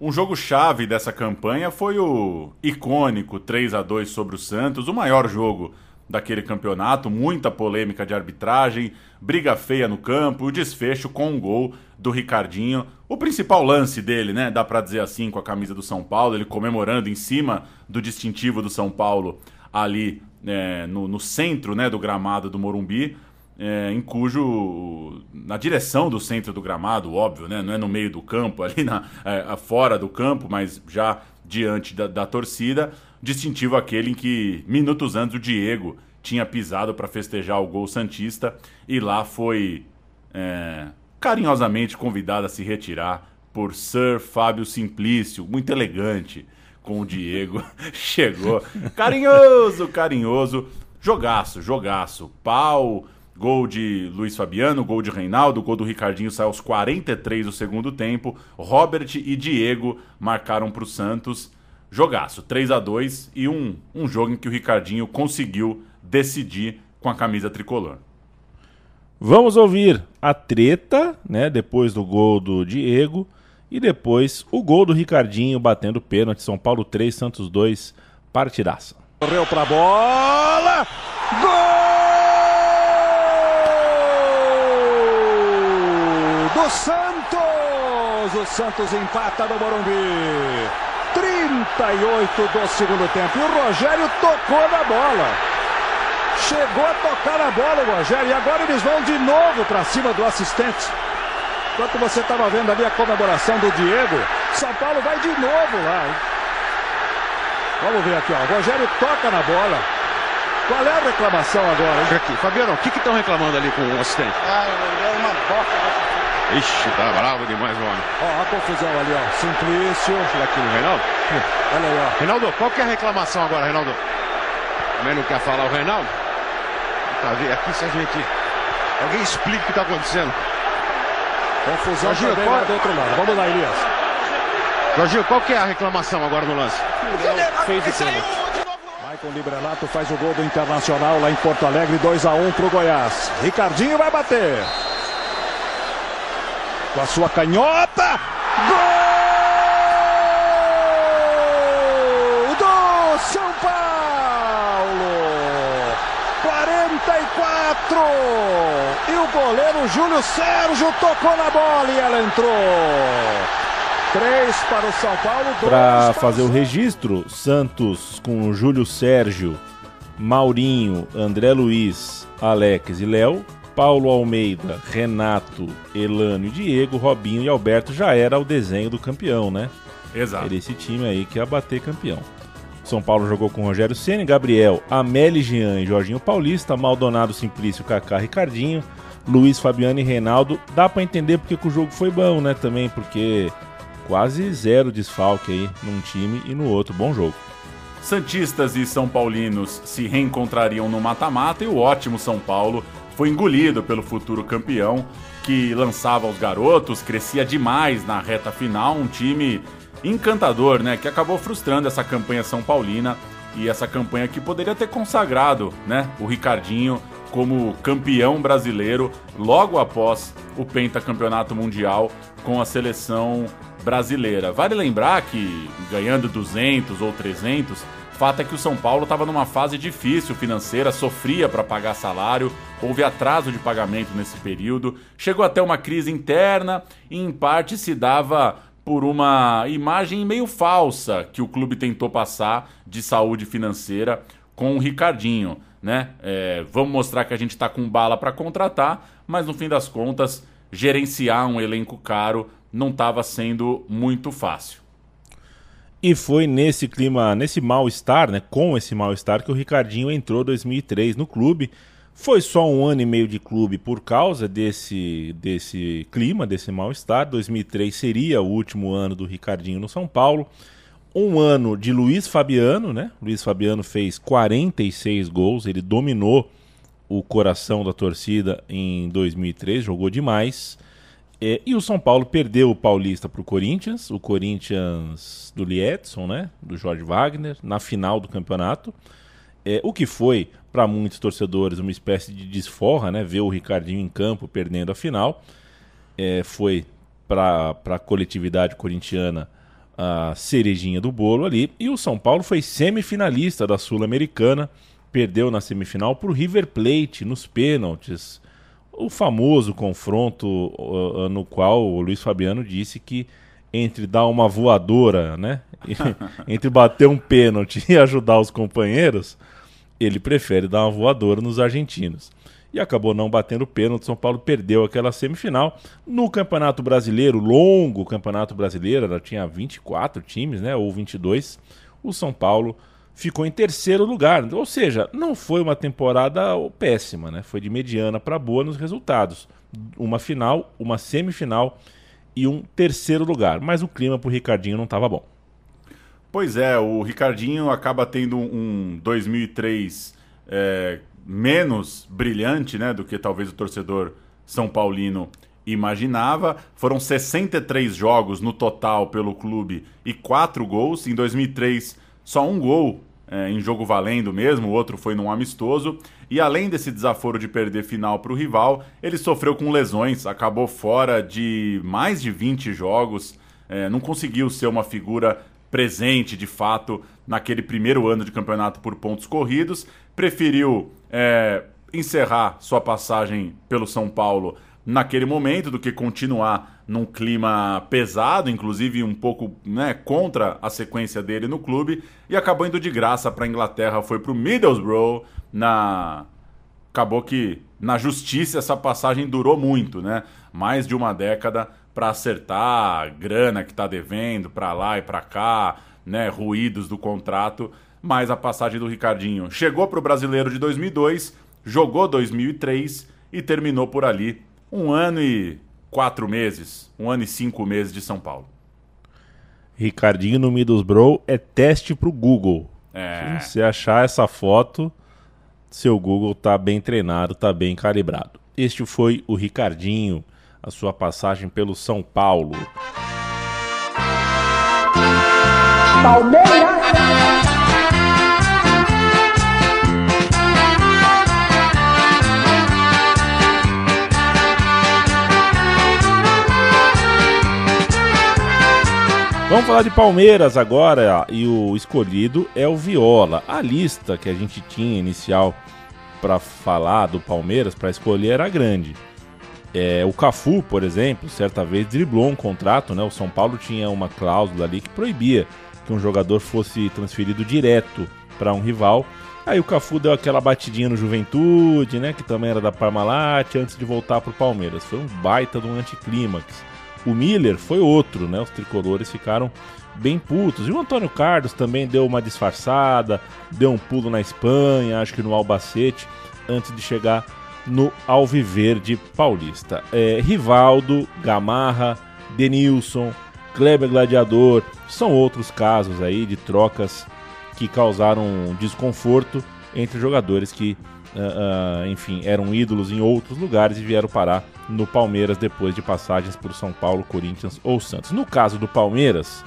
Um jogo chave dessa campanha foi o icônico 3 a 2 sobre o Santos, o maior jogo daquele campeonato, muita polêmica de arbitragem, briga feia no campo, o desfecho com um gol do Ricardinho. O principal lance dele, né, dá para dizer assim, com a camisa do São Paulo, ele comemorando em cima do distintivo do São Paulo ali é, no, no, centro né, do gramado do Morumbi é, em cujo na direção do centro do gramado, óbvio, né? Não é no meio do campo, [LAUGHS] ali na, é, fora do campo, mas já diante da, da torcida, distintivo aquele em que minutos antes o Diego tinha pisado para festejar o gol santista e lá foi é, carinhosamente convidado a se retirar por Sir Fábio Simplício, muito elegante com o Diego. [LAUGHS] Chegou carinhoso, carinhoso, jogaço, jogaço, pau Gol de Luiz Fabiano, gol de Reinaldo, gol do Ricardinho saiu aos 43 do segundo tempo. Robert e Diego marcaram para o Santos. Jogaço, 3 a 2 e um, um jogo em que o Ricardinho conseguiu decidir com a camisa tricolor. Vamos ouvir a treta, né, depois do gol do Diego e depois o gol do Ricardinho batendo pênalti. São Paulo 3, Santos 2, partidaça. Correu para a bola. Gol! do Santos. O Santos empata no Morumbi. 38 do segundo tempo. E o Rogério tocou na bola. Chegou a tocar na bola o Rogério. E agora eles vão de novo para cima do assistente. Enquanto você estava vendo ali a comemoração do Diego, São Paulo vai de novo lá. Hein? Vamos ver aqui, ó. O Rogério toca na bola. Qual é a reclamação agora? Hein? Aqui. Fabiano, o que estão reclamando ali com o assistente? Ah, é uma bosta Ixi, tá bravo demais o homem. Ó, a confusão ali, ó. Simplício. Será aqui no Reinaldo? Olha aí, ó. Reinaldo, qual que é a reclamação agora, Reinaldo? Também não quer falar o Reinaldo? Tá vendo? Aqui se a gente. Alguém explica o que tá acontecendo. Confusão Jorginho, qual... do outro lado. Vamos lá, Elias. Jorginho, qual que é a reclamação agora no lance? Fez o pênalti. Maicon Librelato faz o gol do Internacional lá em Porto Alegre, 2 a 1 pro Goiás. Ricardinho vai bater com a sua canhota. Gol do São Paulo. 44. E o goleiro Júlio Sérgio tocou na bola e ela entrou. Três para o São Paulo. Para fazer o registro, Santos com Júlio Sérgio, Maurinho, André Luiz, Alex e Léo Paulo Almeida, Renato, Elano e Diego, Robinho e Alberto já era o desenho do campeão, né? Exato. Era esse time aí que ia bater campeão. São Paulo jogou com Rogério Ceni, Gabriel, Amélie Jean e Jorginho Paulista, Maldonado, Simplício, Kaká, Ricardinho, Luiz, Fabiano e Reinaldo. Dá para entender porque que o jogo foi bom, né? Também porque quase zero desfalque aí num time e no outro. Bom jogo. Santistas e São Paulinos se reencontrariam no mata-mata e o ótimo São Paulo foi engolido pelo futuro campeão, que lançava os garotos, crescia demais na reta final, um time encantador, né, que acabou frustrando essa campanha São Paulina e essa campanha que poderia ter consagrado, né, o Ricardinho como campeão brasileiro logo após o pentacampeonato mundial com a seleção brasileira. Vale lembrar que ganhando 200 ou 300 Fato é que o São Paulo estava numa fase difícil financeira, sofria para pagar salário, houve atraso de pagamento nesse período, chegou até uma crise interna e, em parte, se dava por uma imagem meio falsa que o clube tentou passar de saúde financeira com o Ricardinho. Né? É, vamos mostrar que a gente está com bala para contratar, mas no fim das contas, gerenciar um elenco caro não estava sendo muito fácil. E foi nesse clima, nesse mal-estar, né, com esse mal-estar, que o Ricardinho entrou em 2003 no clube. Foi só um ano e meio de clube por causa desse, desse clima, desse mal-estar. 2003 seria o último ano do Ricardinho no São Paulo. Um ano de Luiz Fabiano, né? Luiz Fabiano fez 46 gols, ele dominou o coração da torcida em 2003, jogou demais. É, e o São Paulo perdeu o Paulista para o Corinthians, o Corinthians do Liedson, né, do Jorge Wagner, na final do campeonato. É, o que foi, para muitos torcedores, uma espécie de desforra, né, ver o Ricardinho em campo perdendo a final. é, foi para a coletividade corintiana a cerejinha do bolo ali. E o São Paulo foi semifinalista da Sul-Americana, perdeu na semifinal para o River Plate nos pênaltis. O famoso confronto uh, no qual o Luiz Fabiano disse que entre dar uma voadora, né? [LAUGHS] entre bater um pênalti e ajudar os companheiros, ele prefere dar uma voadora nos argentinos e acabou não batendo pênalti. São Paulo perdeu aquela semifinal. No Campeonato Brasileiro, longo Campeonato Brasileiro, ela tinha 24 times, né, ou 22. O São Paulo ficou em terceiro lugar, ou seja, não foi uma temporada péssima, né? Foi de mediana para boa nos resultados. Uma final, uma semifinal e um terceiro lugar, mas o clima para o Ricardinho não estava bom. Pois é, o Ricardinho acaba tendo um 2003 é, menos brilhante né, do que talvez o torcedor São Paulino imaginava. Foram 63 jogos no total pelo clube e 4 gols. Em 2003, só um gol é, em jogo valendo mesmo, o outro foi num amistoso. E além desse desaforo de perder final para o rival, ele sofreu com lesões, acabou fora de mais de 20 jogos, é, não conseguiu ser uma figura presente de fato naquele primeiro ano de campeonato por pontos corridos, preferiu é, encerrar sua passagem pelo São Paulo naquele momento do que continuar num clima pesado, inclusive um pouco né, contra a sequência dele no clube, e acabou indo de graça para a Inglaterra, foi para o Middlesbrough, na... acabou que na justiça essa passagem durou muito, né? mais de uma década para acertar a grana que está devendo para lá e para cá, né, ruídos do contrato, mas a passagem do Ricardinho chegou para o Brasileiro de 2002, jogou 2003 e terminou por ali um ano e quatro meses, um ano e cinco meses de São Paulo. Ricardinho no Middlesbrough é teste para o Google. É. Se você achar essa foto, seu Google tá bem treinado, tá bem calibrado. Este foi o Ricardinho, a sua passagem pelo São Paulo. Palmeiras! Vamos falar de Palmeiras agora e o escolhido é o Viola. A lista que a gente tinha inicial para falar do Palmeiras, para escolher, era grande. É, o Cafu, por exemplo, certa vez driblou um contrato, né? O São Paulo tinha uma cláusula ali que proibia que um jogador fosse transferido direto para um rival. Aí o Cafu deu aquela batidinha no Juventude, né? Que também era da Parmalat, antes de voltar para o Palmeiras. Foi um baita de um anticlímax. O Miller foi outro, né? Os tricolores ficaram bem putos. E o Antônio Carlos também deu uma disfarçada, deu um pulo na Espanha, acho que no Albacete, antes de chegar no Alviverde Paulista. É, Rivaldo, Gamarra, Denilson, Kleber Gladiador, são outros casos aí de trocas que causaram desconforto entre jogadores que uh, uh, enfim, eram ídolos em outros lugares e vieram parar no Palmeiras depois de passagens por São Paulo, Corinthians ou Santos. No caso do Palmeiras,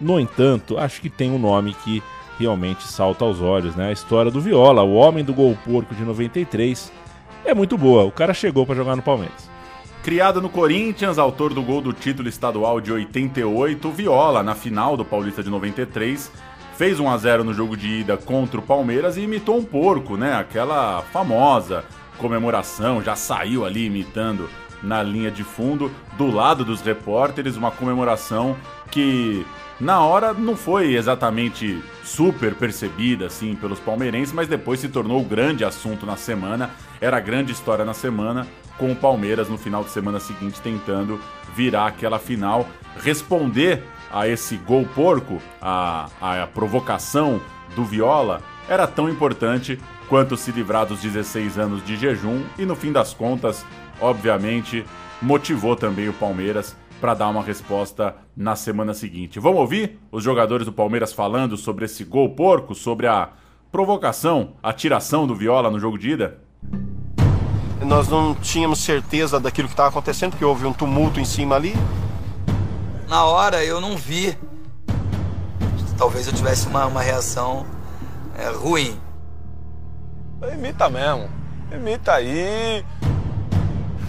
no entanto, acho que tem um nome que realmente salta aos olhos, né? A história do Viola, o homem do gol porco de 93, é muito boa. O cara chegou para jogar no Palmeiras. Criado no Corinthians, autor do gol do título estadual de 88, Viola, na final do Paulista de 93, fez 1 a 0 no jogo de ida contra o Palmeiras e imitou um porco, né? Aquela famosa comemoração, já saiu ali imitando na linha de fundo, do lado dos repórteres, uma comemoração que na hora não foi exatamente super percebida assim pelos palmeirenses, mas depois se tornou o grande assunto na semana, era a grande história na semana, com o Palmeiras no final de semana seguinte tentando virar aquela final, responder a esse gol porco, a, a provocação do Viola, era tão importante quanto se livrar dos 16 anos de jejum e no fim das contas, obviamente, motivou também o Palmeiras para dar uma resposta na semana seguinte. Vamos ouvir os jogadores do Palmeiras falando sobre esse gol porco, sobre a provocação, a tiração do Viola no jogo de ida? Nós não tínhamos certeza daquilo que estava acontecendo, porque houve um tumulto em cima ali. Na hora eu não vi. Talvez eu tivesse uma, uma reação é, ruim. Imita mesmo. Imita aí.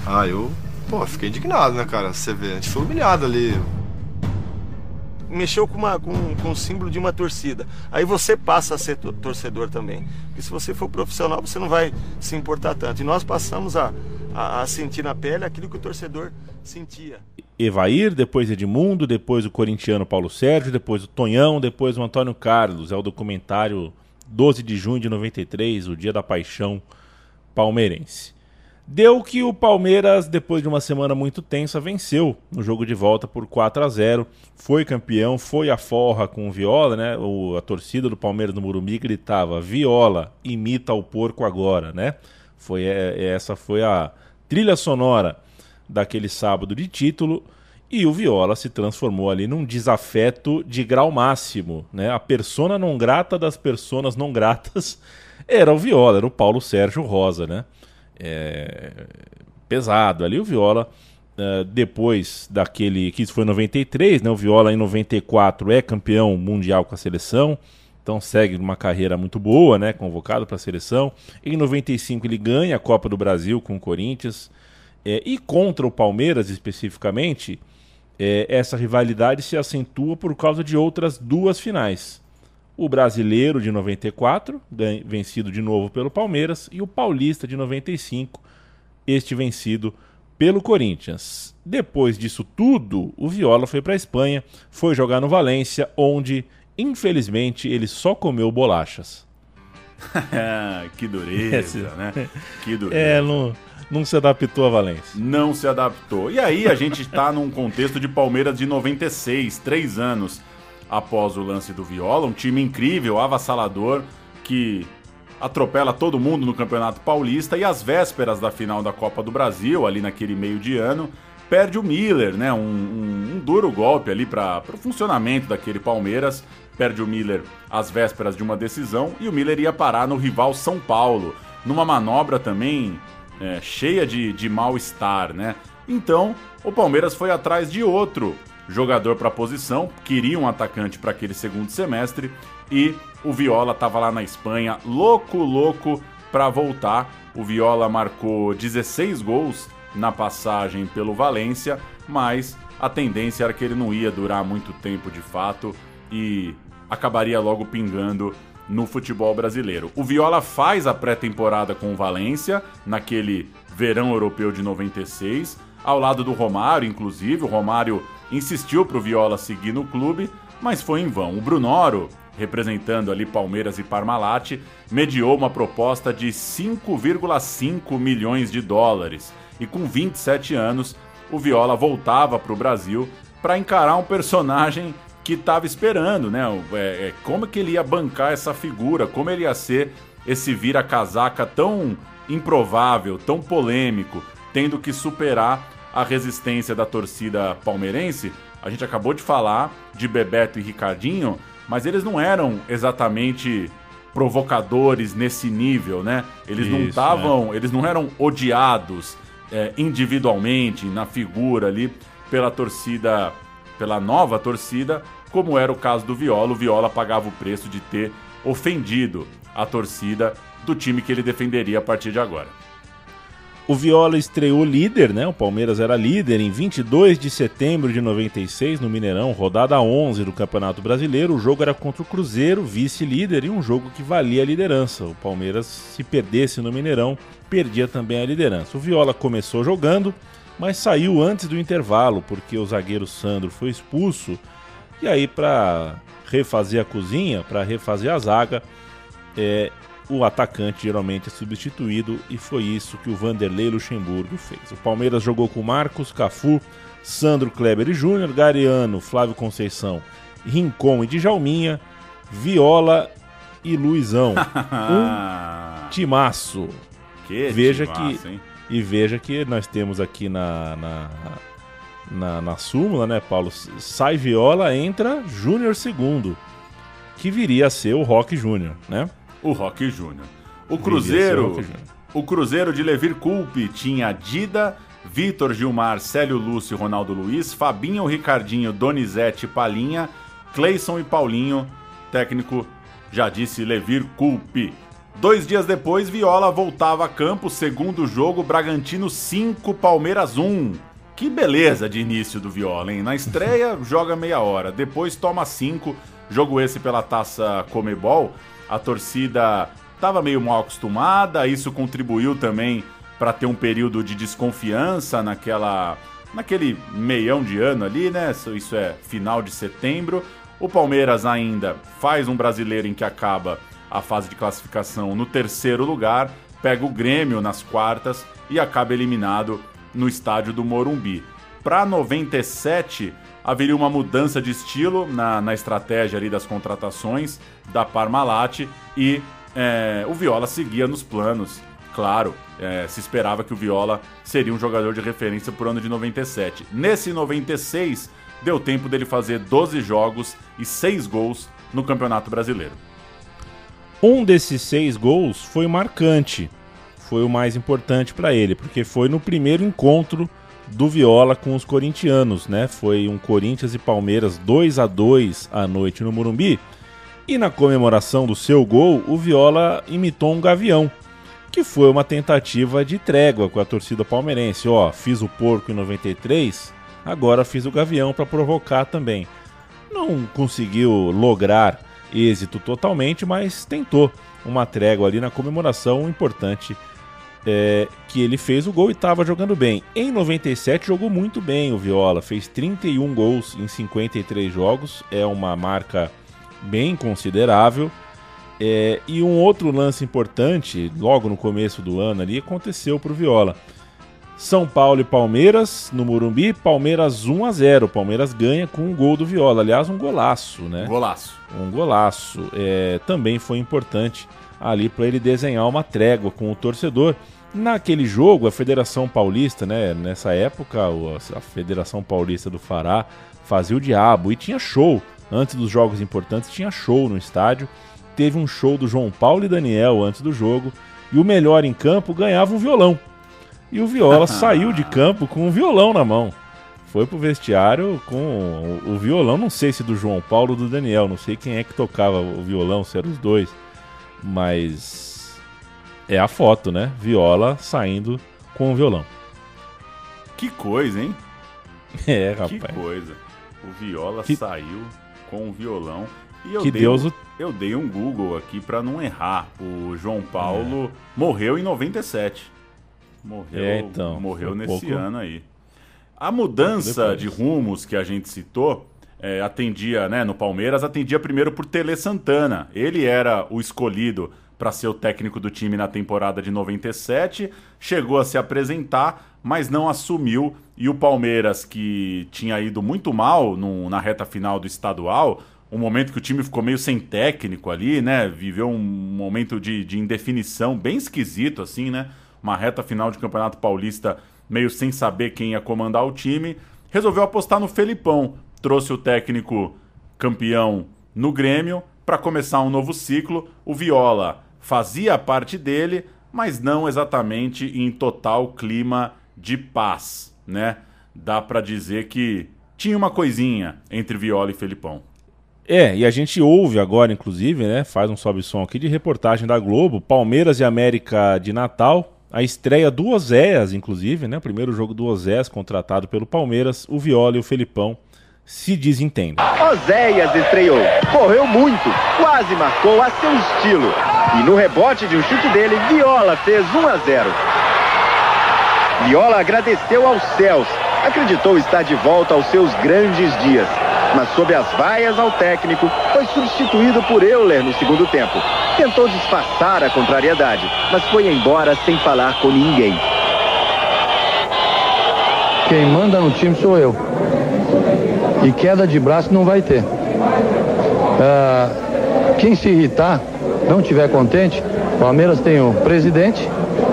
Ah, eu Pô, fiquei indignado, né, cara? Você vê, a gente foi humilhado ali. Mexeu com, uma, com, com o símbolo de uma torcida. Aí você passa a ser to- torcedor também. Porque se você for profissional, você não vai se importar tanto. E nós passamos a, a, a sentir na pele aquilo que o torcedor sentia. Evair, depois Edmundo, depois o corintiano Paulo Sérgio, depois o Tonhão, depois o Antônio Carlos. É o documentário 12 de junho de 93, o dia da paixão palmeirense. Deu que o Palmeiras, depois de uma semana muito tensa, venceu no jogo de volta por 4 a 0 Foi campeão, foi a forra com o Viola, né? O, a torcida do Palmeiras no Morumbi gritava: Viola, imita o porco agora, né? Foi, é, essa foi a trilha sonora daquele sábado de título. E o Viola se transformou ali num desafeto de grau máximo, né? A persona não grata das personas não gratas [LAUGHS] era o Viola, era o Paulo Sérgio Rosa, né? É, pesado ali o Viola. eh, depois daquele que isso foi em 93, né? O Viola em 94 é campeão mundial com a seleção. Então segue uma carreira muito boa, né? Convocado para a seleção. Em 95 ele ganha a Copa do Brasil com o Corinthians. É, e contra o Palmeiras especificamente, é, essa rivalidade se acentua por causa de outras duas finais. O brasileiro de 94, gan- vencido de novo pelo Palmeiras, e o paulista de 95, este vencido pelo Corinthians. Depois disso tudo, o Viola foi para a Espanha, foi jogar no Valência, onde, infelizmente, ele só comeu bolachas. [LAUGHS] que dureza, né? Que [LAUGHS] dureza. É, não, não se adaptou a Valência. Não se adaptou. E aí a gente está num contexto de Palmeiras de 96, três anos após o lance do Viola, um time incrível, avassalador, que atropela todo mundo no Campeonato Paulista e às vésperas da final da Copa do Brasil, ali naquele meio de ano, perde o Miller, né? Um, um- um duro golpe ali para o funcionamento daquele Palmeiras. Perde o Miller às vésperas de uma decisão e o Miller ia parar no rival São Paulo, numa manobra também é, cheia de, de mal-estar, né? Então, o Palmeiras foi atrás de outro jogador para a posição, queria um atacante para aquele segundo semestre e o Viola estava lá na Espanha, louco, louco para voltar. O Viola marcou 16 gols na passagem pelo Valência, mas a tendência era que ele não ia durar muito tempo de fato e acabaria logo pingando no futebol brasileiro. O Viola faz a pré-temporada com o Valência, naquele verão europeu de 96, ao lado do Romário, inclusive. O Romário insistiu para o Viola seguir no clube, mas foi em vão. O Brunoro, representando ali Palmeiras e Parmalat, mediou uma proposta de 5,5 milhões de dólares. E com 27 anos, o Viola voltava para o Brasil para encarar um personagem que estava esperando, né? É, é, como que ele ia bancar essa figura, como ele ia ser esse vira-casaca tão improvável, tão polêmico, tendo que superar a resistência da torcida palmeirense. A gente acabou de falar de Bebeto e Ricardinho, mas eles não eram exatamente provocadores nesse nível, né? Eles não Isso, estavam, eles não eram odiados é, individualmente na figura ali pela torcida, pela nova torcida, como era o caso do Viola. O Viola pagava o preço de ter ofendido a torcida do time que ele defenderia a partir de agora. O Viola estreou líder, né? O Palmeiras era líder em 22 de setembro de 96 no Mineirão, rodada 11 do Campeonato Brasileiro. O jogo era contra o Cruzeiro, vice-líder, e um jogo que valia a liderança. O Palmeiras, se perdesse no Mineirão, perdia também a liderança. O Viola começou jogando, mas saiu antes do intervalo, porque o zagueiro Sandro foi expulso. E aí, para refazer a cozinha, para refazer a zaga, é, o atacante geralmente é substituído e foi isso que o Vanderlei Luxemburgo fez. O Palmeiras jogou com Marcos, Cafu, Sandro Kleber e Júnior, Gariano, Flávio Conceição, Rincon e Djalminha, Viola e Luizão. [LAUGHS] um timaço. Que veja timaço, que hein? e veja que nós temos aqui na na, na, na súmula, né, Paulo? Sai Viola, entra Júnior segundo, que viria a ser o Rock Júnior, né? O Rock Júnior. O Cruzeiro, o Cruzeiro de Levir Culpe tinha Dida, Vitor Gilmar, Célio Lúcio Ronaldo Luiz, Fabinho, Ricardinho, Donizete, Palinha, Cleison e Paulinho. Técnico já disse Levir Culpe. Dois dias depois, Viola voltava a campo, segundo jogo, Bragantino 5, Palmeiras 1. Que beleza de início do Viola, hein? Na estreia, [LAUGHS] joga meia hora, depois toma 5, jogo esse pela taça Comebol. A torcida estava meio mal acostumada, isso contribuiu também para ter um período de desconfiança naquela naquele meião de ano ali, né? Isso é final de setembro. O Palmeiras ainda faz um brasileiro em que acaba a fase de classificação no terceiro lugar, pega o Grêmio nas quartas e acaba eliminado no estádio do Morumbi. Para 97, haveria uma mudança de estilo na, na estratégia ali das contratações da Parmalat e é, o Viola seguia nos planos. Claro, é, se esperava que o Viola seria um jogador de referência por ano de 97. Nesse 96, deu tempo dele fazer 12 jogos e 6 gols no Campeonato Brasileiro. Um desses seis gols foi marcante, foi o mais importante para ele, porque foi no primeiro encontro do Viola com os corintianos, né? Foi um Corinthians e Palmeiras 2 a 2 à noite no Morumbi. E na comemoração do seu gol, o Viola imitou um gavião, que foi uma tentativa de trégua com a torcida palmeirense. Ó, fiz o porco em 93, agora fiz o gavião para provocar também. Não conseguiu lograr êxito totalmente, mas tentou uma trégua ali na comemoração importante é, que ele fez o gol e estava jogando bem. Em 97 jogou muito bem o Viola, fez 31 gols em 53 jogos, é uma marca bem considerável. É, e um outro lance importante, logo no começo do ano ali, aconteceu para o Viola. São Paulo e Palmeiras no Morumbi, Palmeiras 1 a 0. Palmeiras ganha com um gol do Viola, aliás, um golaço, né? Golaço. Um golaço. É, também foi importante ali para ele desenhar uma trégua com o torcedor. Naquele jogo, a Federação Paulista, né, nessa época, a Federação Paulista do Fará fazia o diabo e tinha show. Antes dos jogos importantes, tinha show no estádio. Teve um show do João Paulo e Daniel antes do jogo. E o melhor em campo ganhava um violão. E o Viola [LAUGHS] saiu de campo com um violão na mão. Foi pro vestiário com o violão, não sei se do João Paulo ou do Daniel, não sei quem é que tocava o violão, se eram os dois. Mas é a foto, né? Viola saindo com o violão. Que coisa, hein? [LAUGHS] É, rapaz. Que coisa. O Viola Que- saiu com o violão. E eu Que dei Deus um, eu dei um Google aqui pra não errar. O João Paulo morreu em 97. Morreu, É, então, morreu um nesse pouco- ano aí. A mudança de rumos que a gente citou é, atendia, né, no Palmeiras, atendia primeiro por Tele Santana. Ele era o escolhido para ser o técnico do time na temporada de 97, chegou a se apresentar, mas não assumiu. E o Palmeiras, que tinha ido muito mal no- na reta final do estadual, um momento que o time ficou meio sem técnico ali, né? Viveu um momento de, de indefinição bem esquisito, assim, né? Uma reta final de Campeonato Paulista meio sem saber quem ia comandar o time. Resolveu apostar no Felipão. Trouxe o técnico campeão no Grêmio para começar um novo ciclo. O Viola fazia parte dele, mas não exatamente em total clima de paz, né? Dá para dizer que tinha uma coisinha entre Viola e Felipão. É, e a gente ouve agora, inclusive, né? Faz um sobe-som aqui de reportagem da Globo, Palmeiras e América de Natal. A estreia do Oséias, inclusive, né? Primeiro jogo do Oséias, contratado pelo Palmeiras. O Viola e o Felipão se desentendem. Oséias estreou, correu muito, quase marcou a seu estilo. E no rebote de um chute dele, Viola fez 1 a 0. Viola agradeceu aos céus, acreditou estar de volta aos seus grandes dias. Mas sob as vaias ao técnico, foi substituído por Euler no segundo tempo. Tentou disfarçar a contrariedade, mas foi embora sem falar com ninguém. Quem manda no time sou eu. E queda de braço não vai ter. Ah, quem se irritar, não tiver contente, o Palmeiras tem o presidente,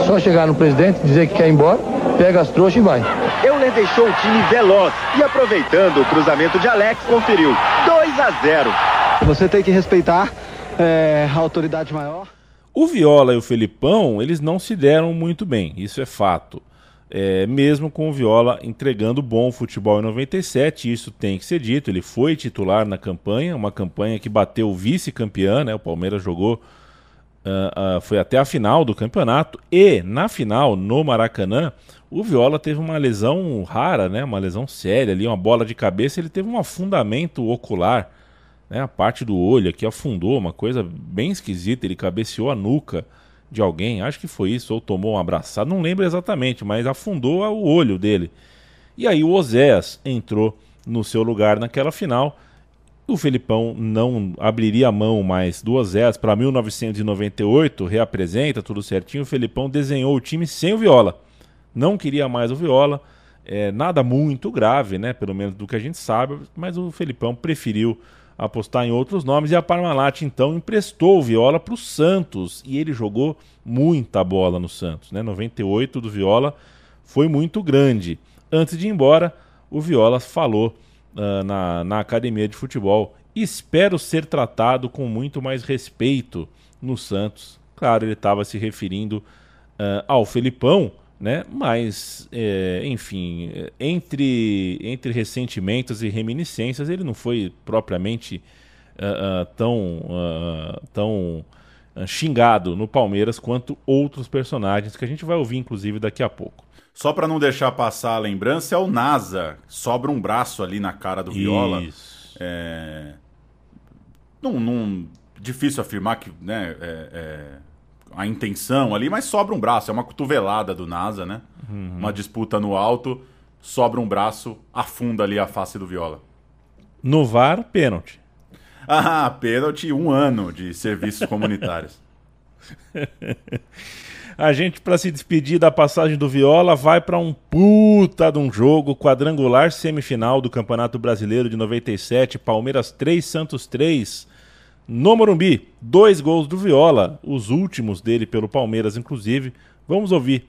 só chegar no presidente, dizer que quer ir embora, pega as trouxas e vai. Euler deixou o time veloz e aproveitando o cruzamento de Alex, conferiu 2 a 0. Você tem que respeitar é, a autoridade maior. O Viola e o Felipão, eles não se deram muito bem, isso é fato. É, mesmo com o Viola entregando bom futebol em 97, isso tem que ser dito. Ele foi titular na campanha, uma campanha que bateu o vice-campeã, né? O Palmeiras jogou uh, uh, foi até a final do campeonato e na final, no Maracanã, o Viola teve uma lesão rara, né? Uma lesão séria ali, uma bola de cabeça, ele teve um afundamento ocular, né? A parte do olho aqui afundou, uma coisa bem esquisita, ele cabeceou a nuca de alguém, acho que foi isso, ou tomou um abraçado, não lembro exatamente, mas afundou o olho dele. E aí o Oséias entrou no seu lugar naquela final. O Felipão não abriria a mão mais duas zeros para 1998, reapresenta tudo certinho. O Felipão desenhou o time sem o Viola. Não queria mais o Viola, é, nada muito grave, né? Pelo menos do que a gente sabe, mas o Felipão preferiu apostar em outros nomes e a Parmalat então emprestou o Viola para o Santos e ele jogou muita bola no Santos, né? 98 do Viola foi muito grande. Antes de ir embora, o Viola falou uh, na, na academia de futebol: espero ser tratado com muito mais respeito no Santos. Claro, ele estava se referindo uh, ao Felipão, né? Mas, é, enfim, entre, entre ressentimentos e reminiscências, ele não foi propriamente uh, uh, tão, uh, tão xingado no Palmeiras quanto outros personagens que a gente vai ouvir, inclusive, daqui a pouco. Só para não deixar passar a lembrança, é o NASA. Sobra um braço ali na cara do Viola. Isso. É... Não, não... Difícil afirmar que né, é, é a intenção ali, mas sobra um braço. É uma cotovelada do NASA, né? Uhum. Uma disputa no alto, sobra um braço, afunda ali a face do Viola. No VAR, pênalti. Ah, pênalti, um ano de serviços [LAUGHS] comunitários. [LAUGHS] A gente, para se despedir da passagem do Viola, vai para um puta de um jogo quadrangular semifinal do Campeonato Brasileiro de 97, Palmeiras 3, Santos 3 no Morumbi. Dois gols do Viola, os últimos dele pelo Palmeiras, inclusive. Vamos ouvir.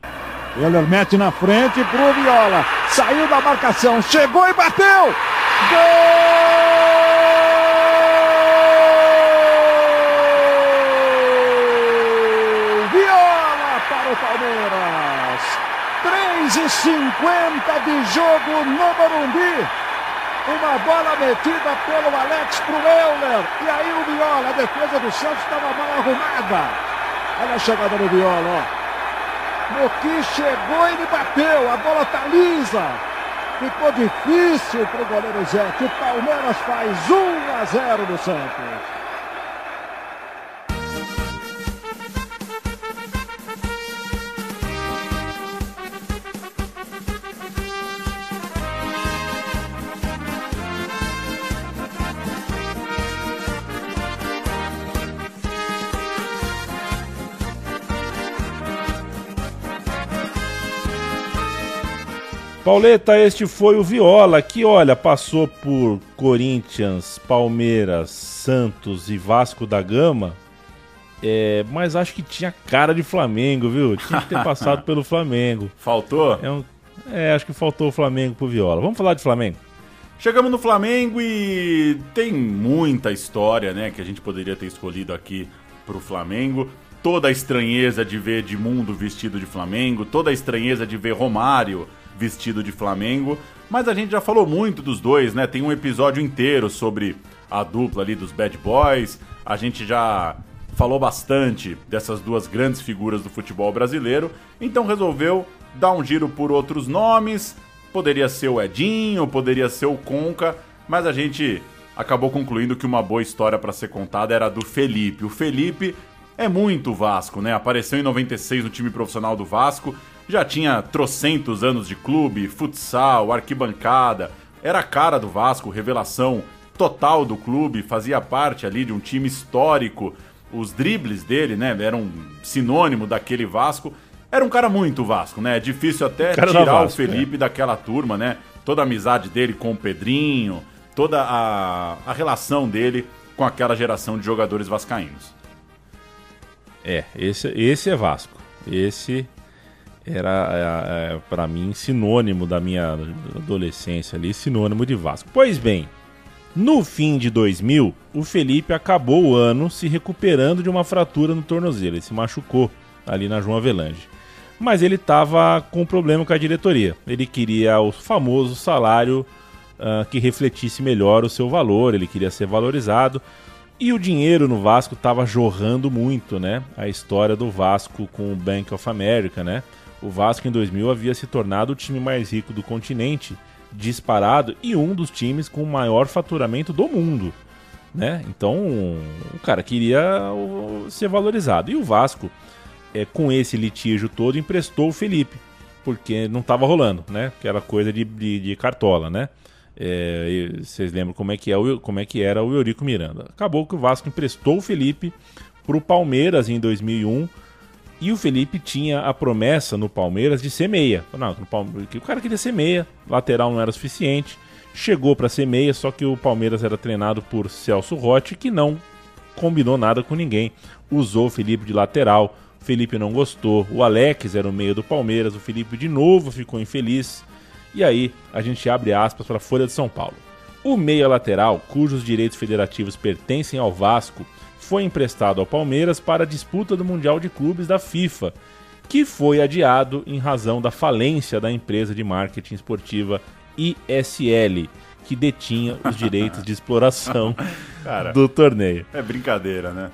Ele mete na frente pro Viola. Saiu da marcação, chegou e bateu! Gol! para o Palmeiras. 3 e 50 de jogo no Morumbi. Uma bola metida pelo Alex pro Euler. E aí o Viola, a defesa do Santos estava mal arrumada. Olha a chegada do Viola, ó. Moqui chegou e ele bateu. A bola tá lisa. Ficou difícil pro goleiro Zé. Que o Palmeiras faz 1 a 0 no Santos. Pauleta, este foi o Viola, que olha, passou por Corinthians, Palmeiras, Santos e Vasco da Gama. É, mas acho que tinha cara de Flamengo, viu? Tinha que ter passado [LAUGHS] pelo Flamengo. Faltou? É, um, é, acho que faltou o Flamengo pro Viola. Vamos falar de Flamengo. Chegamos no Flamengo e tem muita história, né, que a gente poderia ter escolhido aqui pro Flamengo. Toda a estranheza de ver Edmundo vestido de Flamengo, toda a estranheza de ver Romário vestido de Flamengo. Mas a gente já falou muito dos dois, né? Tem um episódio inteiro sobre a dupla ali dos Bad Boys. A gente já falou bastante dessas duas grandes figuras do futebol brasileiro. Então resolveu dar um giro por outros nomes. Poderia ser o Edinho, poderia ser o Conca, mas a gente acabou concluindo que uma boa história para ser contada era a do Felipe. O Felipe é muito Vasco, né? Apareceu em 96 no time profissional do Vasco, já tinha trocentos anos de clube, futsal, arquibancada, era a cara do Vasco, revelação total do clube, fazia parte ali de um time histórico. Os dribles dele, né, eram sinônimo daquele Vasco. Era um cara muito Vasco, né? É difícil até tirar Vasco, o Felipe é. daquela turma, né? Toda a amizade dele com o Pedrinho, toda a, a relação dele com aquela geração de jogadores vascaínos. É, esse, esse é Vasco. Esse era, é, é para mim, sinônimo da minha adolescência ali, sinônimo de Vasco. Pois bem, no fim de 2000, o Felipe acabou o ano se recuperando de uma fratura no tornozelo. Ele se machucou ali na João Avelange. Mas ele estava com um problema com a diretoria. Ele queria o famoso salário uh, que refletisse melhor o seu valor, ele queria ser valorizado. E o dinheiro no Vasco estava jorrando muito, né? A história do Vasco com o Bank of America, né? O Vasco em 2000 havia se tornado o time mais rico do continente, disparado e um dos times com o maior faturamento do mundo, né? Então, o cara queria ser valorizado. E o Vasco, é, com esse litígio todo, emprestou o Felipe, porque não estava rolando, né? Aquela coisa de, de, de cartola, né? É, vocês lembram como é, que é o, como é que era o Eurico Miranda. Acabou que o Vasco emprestou o Felipe para o Palmeiras em 2001 e o Felipe tinha a promessa no Palmeiras de ser meia. Não, o cara queria ser meia, lateral não era suficiente. Chegou para ser meia, só que o Palmeiras era treinado por Celso Rotti, que não combinou nada com ninguém. Usou o Felipe de lateral, o Felipe não gostou. O Alex era o meio do Palmeiras, o Felipe de novo ficou infeliz. E aí a gente abre aspas para a Folha de São Paulo. O meia lateral, cujos direitos federativos pertencem ao Vasco, foi emprestado ao Palmeiras para a disputa do Mundial de Clubes da FIFA, que foi adiado em razão da falência da empresa de marketing esportiva ISL, que detinha os direitos de exploração [LAUGHS] Cara, do torneio. É brincadeira, né?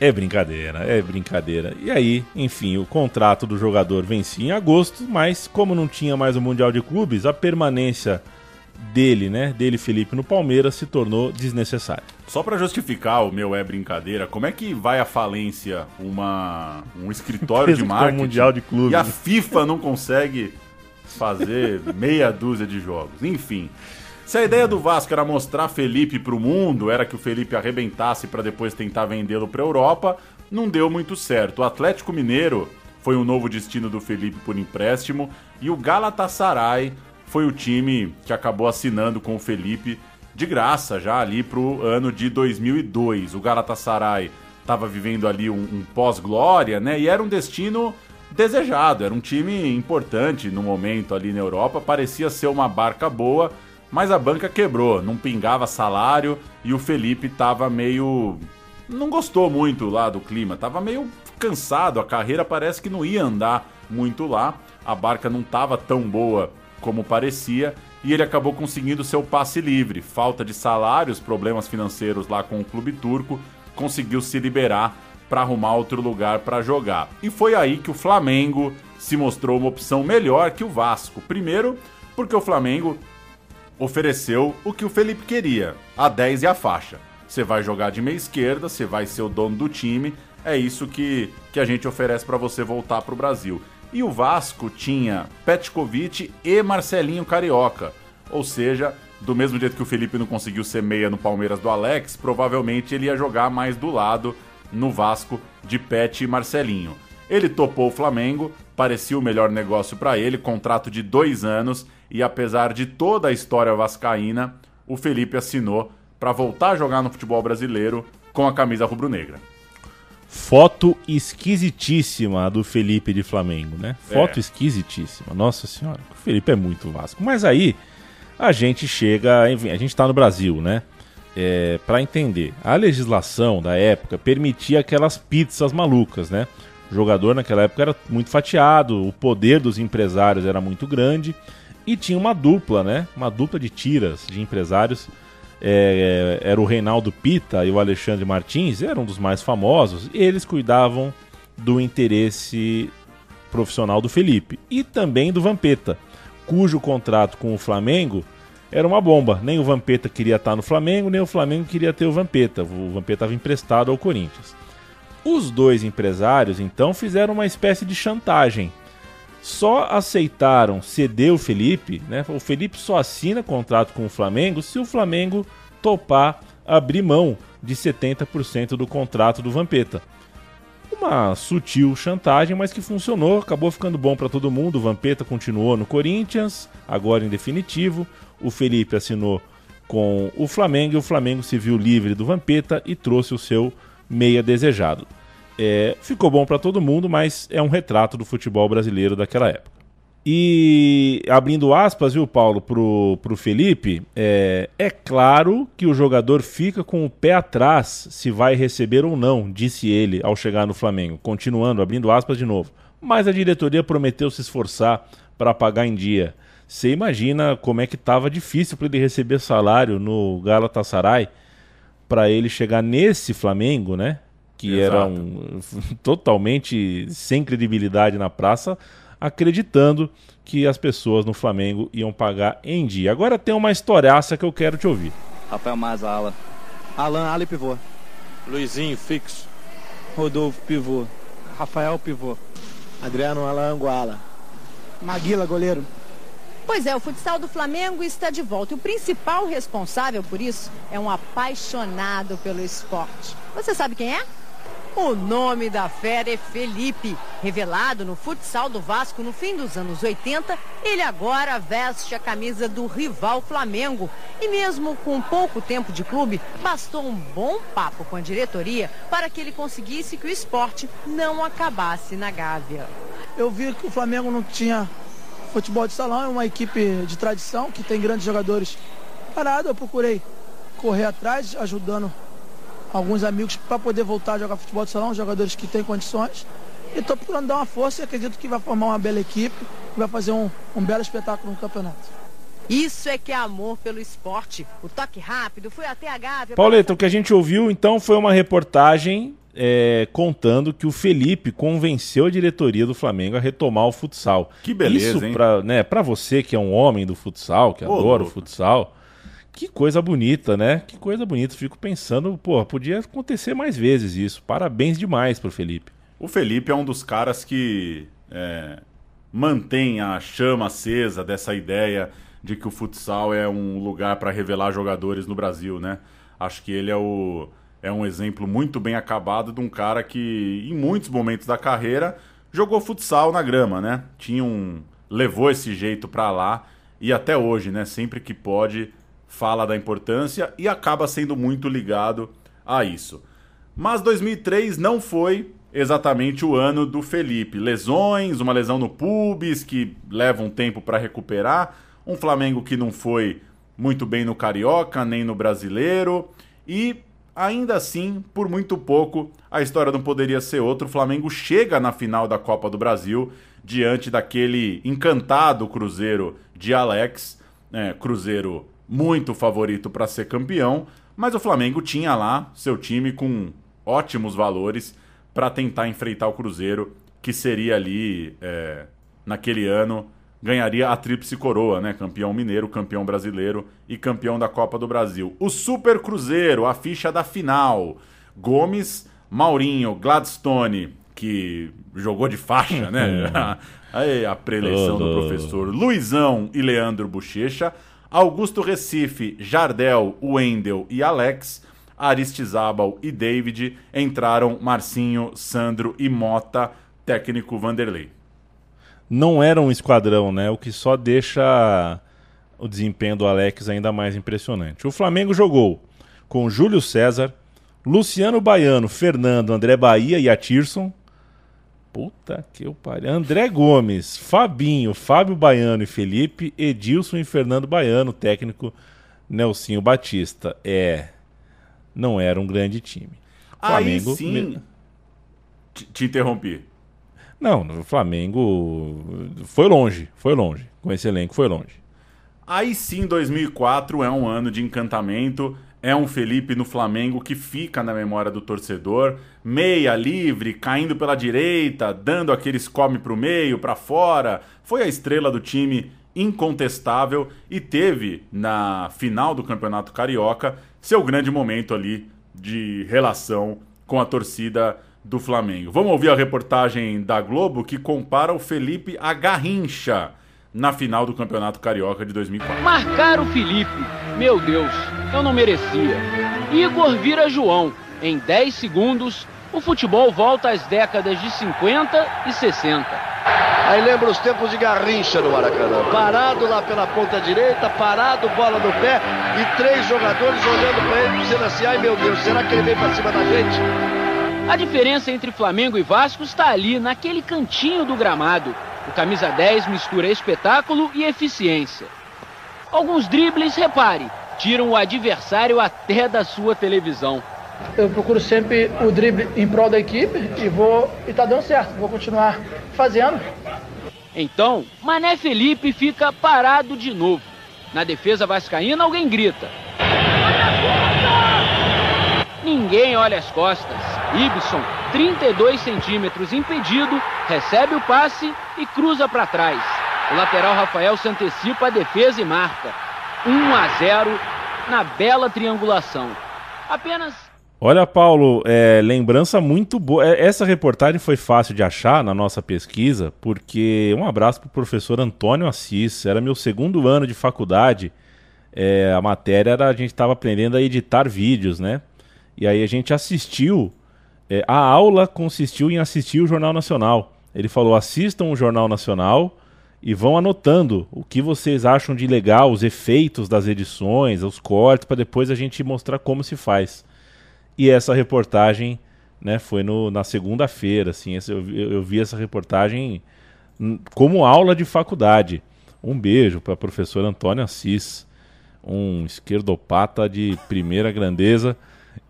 É brincadeira, é brincadeira. E aí, enfim, o contrato do jogador vencia em agosto, mas como não tinha mais o Mundial de Clubes, a permanência dele, né, dele Felipe no Palmeiras se tornou desnecessária. Só para justificar o meu é brincadeira, como é que vai à falência uma um escritório de [LAUGHS] marketing mundial de clubes e a FIFA não consegue fazer meia dúzia de jogos? Enfim, se a ideia do Vasco era mostrar Felipe para o mundo, era que o Felipe arrebentasse para depois tentar vendê-lo para Europa, não deu muito certo. O Atlético Mineiro foi um novo destino do Felipe por empréstimo e o Galatasaray foi o time que acabou assinando com o Felipe de graça já ali para o ano de 2002. O Galatasaray estava vivendo ali um, um pós-glória, né? E era um destino desejado, era um time importante no momento ali na Europa, parecia ser uma barca boa mas a banca quebrou, não pingava salário e o Felipe tava meio. não gostou muito lá do clima, tava meio cansado, a carreira parece que não ia andar muito lá, a barca não tava tão boa como parecia e ele acabou conseguindo seu passe livre. Falta de salários, problemas financeiros lá com o clube turco, conseguiu se liberar para arrumar outro lugar para jogar. E foi aí que o Flamengo se mostrou uma opção melhor que o Vasco. Primeiro, porque o Flamengo ofereceu o que o Felipe queria, a 10 e a faixa. Você vai jogar de meia esquerda, você vai ser o dono do time, é isso que, que a gente oferece para você voltar para o Brasil. E o Vasco tinha Petkovic e Marcelinho Carioca, ou seja, do mesmo jeito que o Felipe não conseguiu ser meia no Palmeiras do Alex, provavelmente ele ia jogar mais do lado no Vasco de Pet e Marcelinho. Ele topou o Flamengo, parecia o melhor negócio para ele, contrato de dois anos, e apesar de toda a história vascaína, o Felipe assinou para voltar a jogar no futebol brasileiro com a camisa rubro-negra. Foto esquisitíssima do Felipe de Flamengo, né? Foto é. esquisitíssima. Nossa senhora, o Felipe é muito Vasco. Mas aí a gente chega, enfim, a gente está no Brasil, né? É, para entender, a legislação da época permitia aquelas pizzas malucas, né? O jogador naquela época era muito fatiado, o poder dos empresários era muito grande e tinha uma dupla, né? Uma dupla de tiras de empresários. É, é, era o Reinaldo Pita e o Alexandre Martins, eram dos mais famosos, e eles cuidavam do interesse profissional do Felipe e também do Vampeta, cujo contrato com o Flamengo era uma bomba. Nem o Vampeta queria estar no Flamengo, nem o Flamengo queria ter o Vampeta. O Vampeta estava emprestado ao Corinthians. Os dois empresários então fizeram uma espécie de chantagem só aceitaram ceder o Felipe, né? O Felipe só assina contrato com o Flamengo se o Flamengo topar abrir mão de 70% do contrato do Vampeta. Uma sutil chantagem, mas que funcionou, acabou ficando bom para todo mundo. O Vampeta continuou no Corinthians, agora em definitivo. O Felipe assinou com o Flamengo e o Flamengo se viu livre do Vampeta e trouxe o seu meia desejado. É, ficou bom para todo mundo, mas é um retrato do futebol brasileiro daquela época. E abrindo aspas, viu, Paulo, pro, pro Felipe, é, é claro que o jogador fica com o pé atrás se vai receber ou não, disse ele ao chegar no Flamengo. Continuando, abrindo aspas de novo. Mas a diretoria prometeu se esforçar para pagar em dia. Você imagina como é que estava difícil para ele receber salário no Galatasaray para ele chegar nesse Flamengo, né? Que Exato. era um [LAUGHS] totalmente sem credibilidade na praça, acreditando que as pessoas no Flamengo iam pagar em dia. Agora tem uma historiaça que eu quero te ouvir. Rafael Mazala. Alan, ala e pivô. Luizinho, fixo. Rodolfo, pivô. Rafael, pivô. Adriano Alanguala. Maguila, goleiro. Pois é, o futsal do Flamengo está de volta. E o principal responsável por isso é um apaixonado pelo esporte. Você sabe quem é? O nome da fera é Felipe. Revelado no futsal do Vasco no fim dos anos 80, ele agora veste a camisa do rival Flamengo. E mesmo com pouco tempo de clube, bastou um bom papo com a diretoria para que ele conseguisse que o esporte não acabasse na Gávea. Eu vi que o Flamengo não tinha futebol de salão, é uma equipe de tradição que tem grandes jogadores. Parado, eu procurei correr atrás, ajudando alguns amigos para poder voltar a jogar futebol de salão, jogadores que têm condições. E estou procurando dar uma força e acredito que vai formar uma bela equipe e vai fazer um, um belo espetáculo no campeonato. Isso é que é amor pelo esporte. O toque rápido foi até a Gávea. Pauleta, o que a gente ouviu então foi uma reportagem é, contando que o Felipe convenceu a diretoria do Flamengo a retomar o futsal. Que beleza, Isso hein? pra, né, pra você que é um homem do futsal, que Ô, adora o futsal, que coisa bonita, né? Que coisa bonita. Fico pensando, pô, podia acontecer mais vezes isso. Parabéns demais pro Felipe. O Felipe é um dos caras que é, mantém a chama acesa dessa ideia de que o futsal é um lugar para revelar jogadores no Brasil, né? Acho que ele é, o, é um exemplo muito bem acabado de um cara que, em muitos momentos da carreira, jogou futsal na grama, né? Tinha um, levou esse jeito para lá e até hoje, né? Sempre que pode, fala da importância e acaba sendo muito ligado a isso. Mas 2003 não foi exatamente o ano do Felipe. Lesões, uma lesão no pubis que leva um tempo para recuperar, um Flamengo que não foi muito bem no Carioca, nem no Brasileiro, e ainda assim, por muito pouco, a história não poderia ser outra. O Flamengo chega na final da Copa do Brasil diante daquele encantado Cruzeiro de Alex, né, Cruzeiro muito favorito para ser campeão, mas o Flamengo tinha lá seu time com ótimos valores para tentar enfrentar o Cruzeiro, que seria ali, é, naquele ano, ganharia a tríplice coroa, né? Campeão mineiro, campeão brasileiro e campeão da Copa do Brasil. O Super Cruzeiro, a ficha da final. Gomes, Maurinho, Gladstone, que jogou de faixa, né? [LAUGHS] Aí a preleição do professor Luizão e Leandro Bochecha. Augusto Recife, Jardel, Wendel e Alex. Aristizábal e David. Entraram Marcinho, Sandro e Mota, técnico Vanderlei. Não era um esquadrão, né? O que só deixa o desempenho do Alex ainda mais impressionante. O Flamengo jogou com Júlio César, Luciano Baiano, Fernando, André Bahia e Atirson. Puta que eu pariu. André Gomes, Fabinho, Fábio Baiano e Felipe, Edilson e Fernando Baiano, técnico Nelsinho Batista. É, não era um grande time. Aí Flamengo- sim. Te, te interrompi. Não, o Flamengo foi longe, foi longe. Com esse elenco foi longe. Aí sim, 2004 é um ano de encantamento. É um Felipe no Flamengo que fica na memória do torcedor. Meia livre, caindo pela direita, dando aqueles come pro meio, pra fora. Foi a estrela do time incontestável e teve na final do Campeonato Carioca seu grande momento ali de relação com a torcida do Flamengo. Vamos ouvir a reportagem da Globo que compara o Felipe a Garrincha na final do Campeonato Carioca de 2004. Marcar o Felipe. Meu Deus, eu não merecia. Igor vira João. Em 10 segundos, o futebol volta às décadas de 50 e 60. Aí lembra os tempos de Garrincha no Maracanã. Parado lá pela ponta direita, parado, bola no pé e três jogadores olhando para ele dizendo assim: ai meu Deus, será que ele vem para cima da gente? A diferença entre Flamengo e Vasco está ali, naquele cantinho do gramado. O camisa 10 mistura espetáculo e eficiência. Alguns dribles, repare, tiram o adversário até da sua televisão. Eu procuro sempre o drible em prol da equipe e vou e tá dando certo. Vou continuar fazendo. Então, Mané Felipe fica parado de novo. Na defesa vascaína, alguém grita. ninguém olha as costas. Ibson, 32 centímetros impedido, recebe o passe e cruza para trás. O lateral Rafael se antecipa a defesa e marca. 1 a 0 na bela triangulação. Apenas Olha, Paulo, é, lembrança muito boa. É, essa reportagem foi fácil de achar na nossa pesquisa, porque um abraço para o professor Antônio Assis. Era meu segundo ano de faculdade. É, a matéria era a gente estava aprendendo a editar vídeos, né? E aí a gente assistiu. É, a aula consistiu em assistir o Jornal Nacional. Ele falou: assistam o Jornal Nacional e vão anotando o que vocês acham de legal, os efeitos das edições, os cortes, para depois a gente mostrar como se faz. E essa reportagem né, foi no, na segunda-feira. Assim, eu, eu, vi essa reportagem como aula de faculdade. Um beijo para a professora Antônia Assis, um esquerdopata de primeira grandeza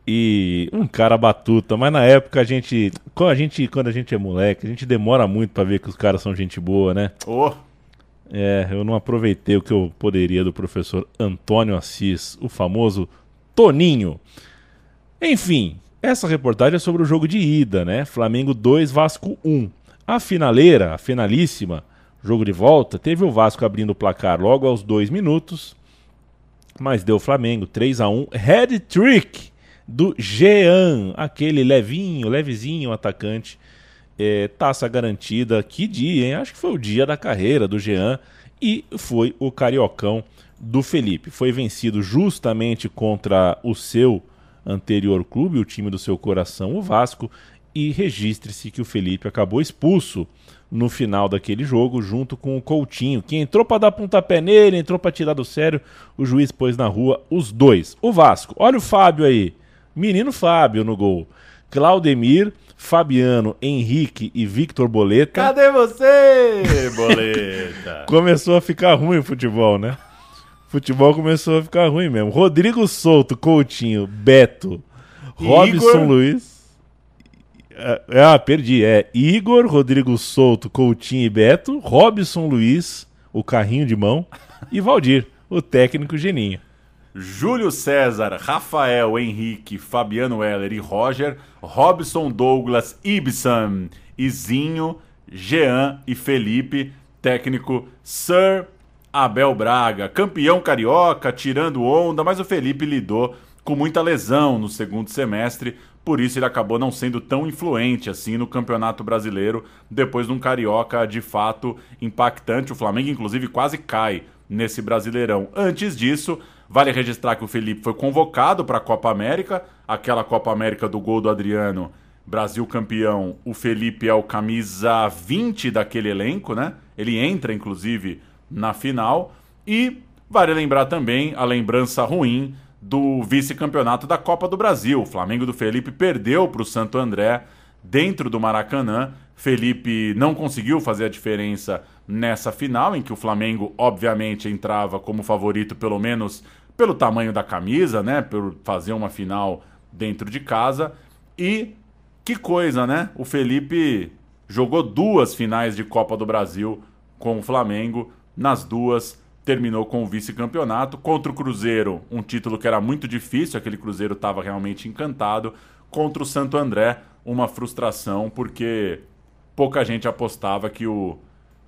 e um cara batuta. Mas na época a gente, quando a gente, quando a gente é moleque, a gente demora muito para ver que os caras são gente boa, né? Oh. É, eu não aproveitei o que eu poderia do professor Antônio Assis, o famoso Toninho. Enfim, essa reportagem é sobre o jogo de ida, né? Flamengo 2, Vasco 1. A finaleira, a finalíssima, jogo de volta, teve o Vasco abrindo o placar logo aos dois minutos, mas deu Flamengo 3 a 1 Head trick do Jean, aquele levinho, levezinho atacante. É, taça garantida, que dia, hein? Acho que foi o dia da carreira do Jean e foi o cariocão do Felipe. Foi vencido justamente contra o seu anterior clube, o time do seu coração, o Vasco, e registre-se que o Felipe acabou expulso no final daquele jogo, junto com o Coutinho, que entrou para dar pontapé nele, entrou para tirar do sério, o juiz pôs na rua os dois. O Vasco, olha o Fábio aí, menino Fábio no gol. Claudemir, Fabiano, Henrique e Victor Boleta. Cadê você, [LAUGHS] Boleta? Começou a ficar ruim o futebol, né? Futebol começou a ficar ruim mesmo. Rodrigo Souto, Coutinho, Beto, Robson Igor... Luiz. Ah, perdi. É Igor, Rodrigo Souto, Coutinho e Beto, Robson Luiz, o carrinho de mão, e Valdir, o técnico geninho. Júlio César, Rafael, Henrique, Fabiano Heller e Roger, Robson Douglas, Ibsen, Izinho, Jean e Felipe, técnico Sir Abel Braga, campeão carioca, tirando onda, mas o Felipe lidou com muita lesão no segundo semestre, por isso ele acabou não sendo tão influente assim no Campeonato Brasileiro, depois de um carioca de fato impactante. O Flamengo, inclusive, quase cai nesse Brasileirão. Antes disso, vale registrar que o Felipe foi convocado para a Copa América, aquela Copa América do gol do Adriano. Brasil campeão, o Felipe é o camisa 20 daquele elenco, né? Ele entra, inclusive, na final. E vale lembrar também a lembrança ruim do vice-campeonato da Copa do Brasil. O Flamengo do Felipe perdeu para o Santo André dentro do Maracanã. Felipe não conseguiu fazer a diferença nessa final, em que o Flamengo, obviamente, entrava como favorito, pelo menos pelo tamanho da camisa, né? Por fazer uma final dentro de casa. E que coisa, né? O Felipe jogou duas finais de Copa do Brasil com o Flamengo. Nas duas, terminou com o vice-campeonato. Contra o Cruzeiro, um título que era muito difícil, aquele Cruzeiro estava realmente encantado. Contra o Santo André, uma frustração, porque pouca gente apostava que o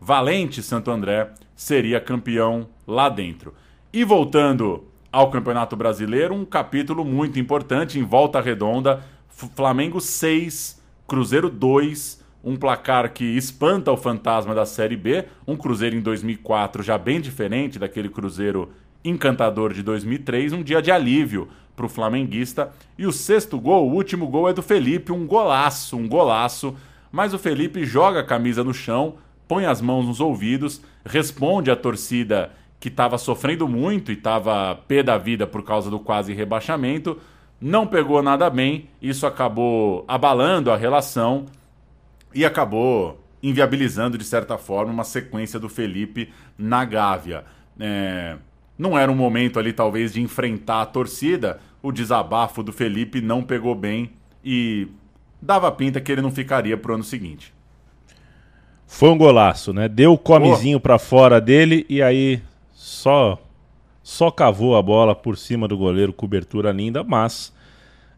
valente Santo André seria campeão lá dentro. E voltando ao Campeonato Brasileiro, um capítulo muito importante em volta redonda: Flamengo 6, Cruzeiro 2 um placar que espanta o fantasma da Série B, um Cruzeiro em 2004 já bem diferente daquele Cruzeiro encantador de 2003, um dia de alívio para o flamenguista. E o sexto gol, o último gol é do Felipe, um golaço, um golaço. Mas o Felipe joga a camisa no chão, põe as mãos nos ouvidos, responde à torcida que estava sofrendo muito e estava pé da vida por causa do quase rebaixamento. Não pegou nada bem, isso acabou abalando a relação e acabou inviabilizando, de certa forma, uma sequência do Felipe na Gávea. É, não era um momento ali, talvez, de enfrentar a torcida. O desabafo do Felipe não pegou bem e dava pinta que ele não ficaria pro ano seguinte. Foi um golaço, né? Deu o comezinho oh. para fora dele e aí só só cavou a bola por cima do goleiro, cobertura linda, mas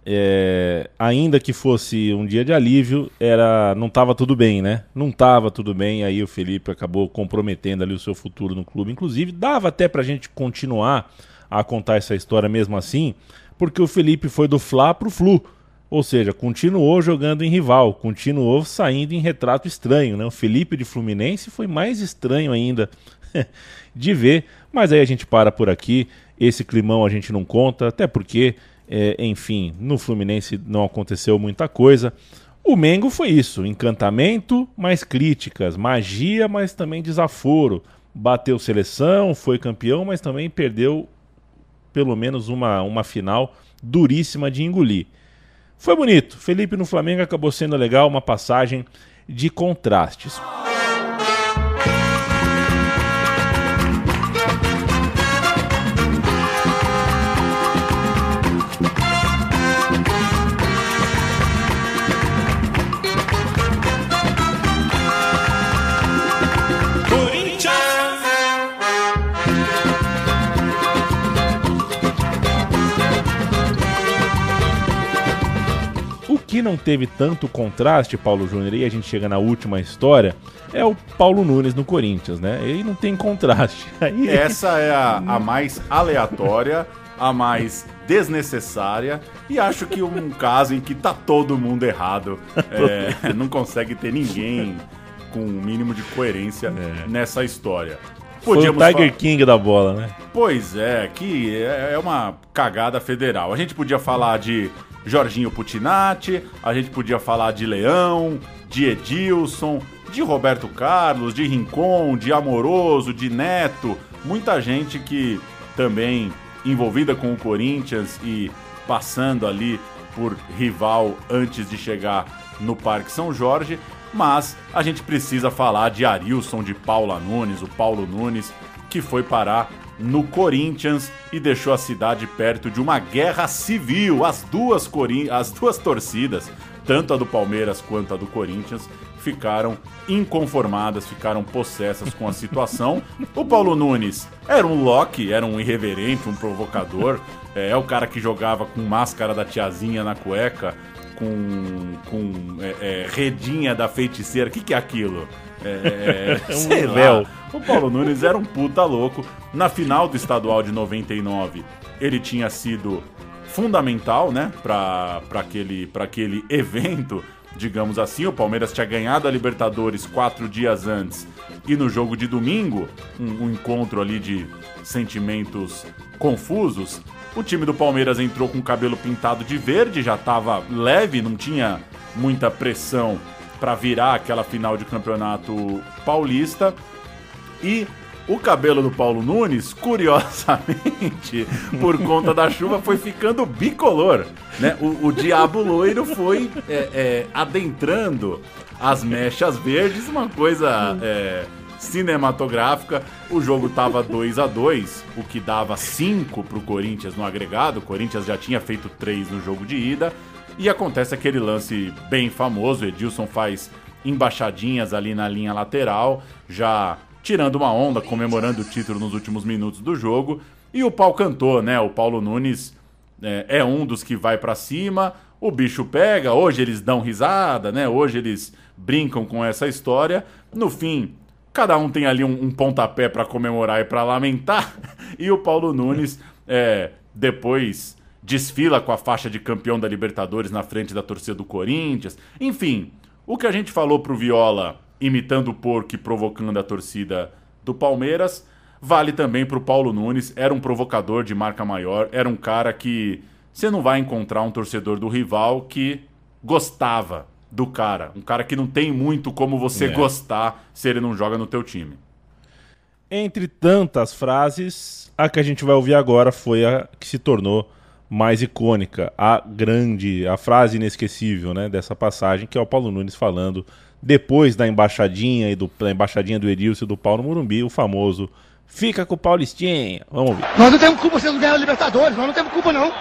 é, ainda que fosse um dia de alívio, era não estava tudo bem, né? Não estava tudo bem, aí o Felipe acabou comprometendo ali o seu futuro no clube. Inclusive, dava até para a gente continuar a contar essa história mesmo assim, porque o Felipe foi do Fla pro Flu. Ou seja, continuou jogando em rival, continuou saindo em retrato estranho, né? O Felipe de Fluminense foi mais estranho ainda [LAUGHS] de ver, mas aí a gente para por aqui. Esse climão a gente não conta, até porque, é, enfim, no Fluminense não aconteceu muita coisa. O Mengo foi isso: encantamento, mais críticas, magia, mas também desaforo. Bateu seleção, foi campeão, mas também perdeu pelo menos uma, uma final duríssima de engolir. Foi bonito. Felipe no Flamengo acabou sendo legal, uma passagem de contrastes. Que não teve tanto contraste, Paulo Júnior, e a gente chega na última história, é o Paulo Nunes no Corinthians, né? Ele não tem contraste. [LAUGHS] Aí... Essa é a, a mais aleatória, a mais desnecessária e acho que um caso em que tá todo mundo errado. [LAUGHS] É, não consegue ter ninguém com um mínimo de coerência É. nessa história. Foi o Podíamos Tiger King da bola, né? Pois é, que é é uma cagada federal. A gente podia falar de Jorginho Putinati, a gente podia falar de Leão, de Edilson, de Roberto Carlos, de Rincon, de Amoroso, de Neto, muita gente que também envolvida com o Corinthians e passando ali por rival antes de chegar no Parque São Jorge, mas a gente precisa falar de Arilson de Paula Nunes, o Paulo Nunes, que foi parar no Corinthians e deixou a cidade perto de uma guerra civil. As duas, Corin as duas torcidas, tanto a do Palmeiras quanto a do Corinthians, ficaram inconformadas, ficaram possessas com a situação. O Paulo Nunes era um Loki, era um irreverente, um provocador. É, é o cara que jogava com máscara da tiazinha na cueca, com, com é, é, redinha da feiticeira. O que, que é aquilo? É, [LAUGHS] sei lá. O Paulo Nunes era um puta louco. Na final do estadual de 99, ele tinha sido fundamental, né, para aquele, pra aquele evento, digamos assim. O Palmeiras tinha ganhado a Libertadores quatro dias antes e no jogo de domingo, um, um encontro ali de sentimentos confusos. O time do Palmeiras entrou com o cabelo pintado de verde, já estava leve, não tinha muita pressão para virar aquela final de campeonato paulista. E o cabelo do Paulo Nunes, [LAUGHS] curiosamente, por conta da chuva, foi ficando bicolor. Né? O, o diabo loiro foi é, é, adentrando as mechas verdes, uma coisa é, cinematográfica. O jogo tava 2 a 2 o que dava 5 pro Corinthians no agregado. O Corinthians já tinha feito 3 no jogo de ida. E acontece aquele lance bem famoso, Edilson faz embaixadinhas ali na linha lateral, já tirando uma onda, comemorando o título nos últimos minutos do jogo. E o pau cantou, né? O Paulo Nunes é, é um dos que vai pra cima, o bicho pega, hoje eles dão risada, né? Hoje eles brincam com essa história. No fim, cada um tem ali um, um pontapé pra comemorar e pra lamentar. [LAUGHS] E o Paulo Nunes, é, depois desfila com a faixa de campeão da Libertadores na frente da torcida do Corinthians. Enfim, o que a gente falou pro Viola imitando o porco e provocando a torcida do Palmeiras, vale também pro Paulo Nunes. Era um provocador de marca maior, era um cara que você não vai encontrar um torcedor do rival que gostava do cara. Um cara que não tem muito como você É. gostar se ele não joga no teu time. Entre tantas frases, a que a gente vai ouvir agora foi a que se tornou mais icônica, a grande, a frase inesquecível, né, dessa passagem, que é o Paulo Nunes falando depois da embaixadinha e do da embaixadinha do Edilson e do Paulo Morumbi, o famoso fica com o Paulistinha. Vamos ouvir. Nós não temos culpa se eles ganharam a Libertadores, nós não temos culpa não.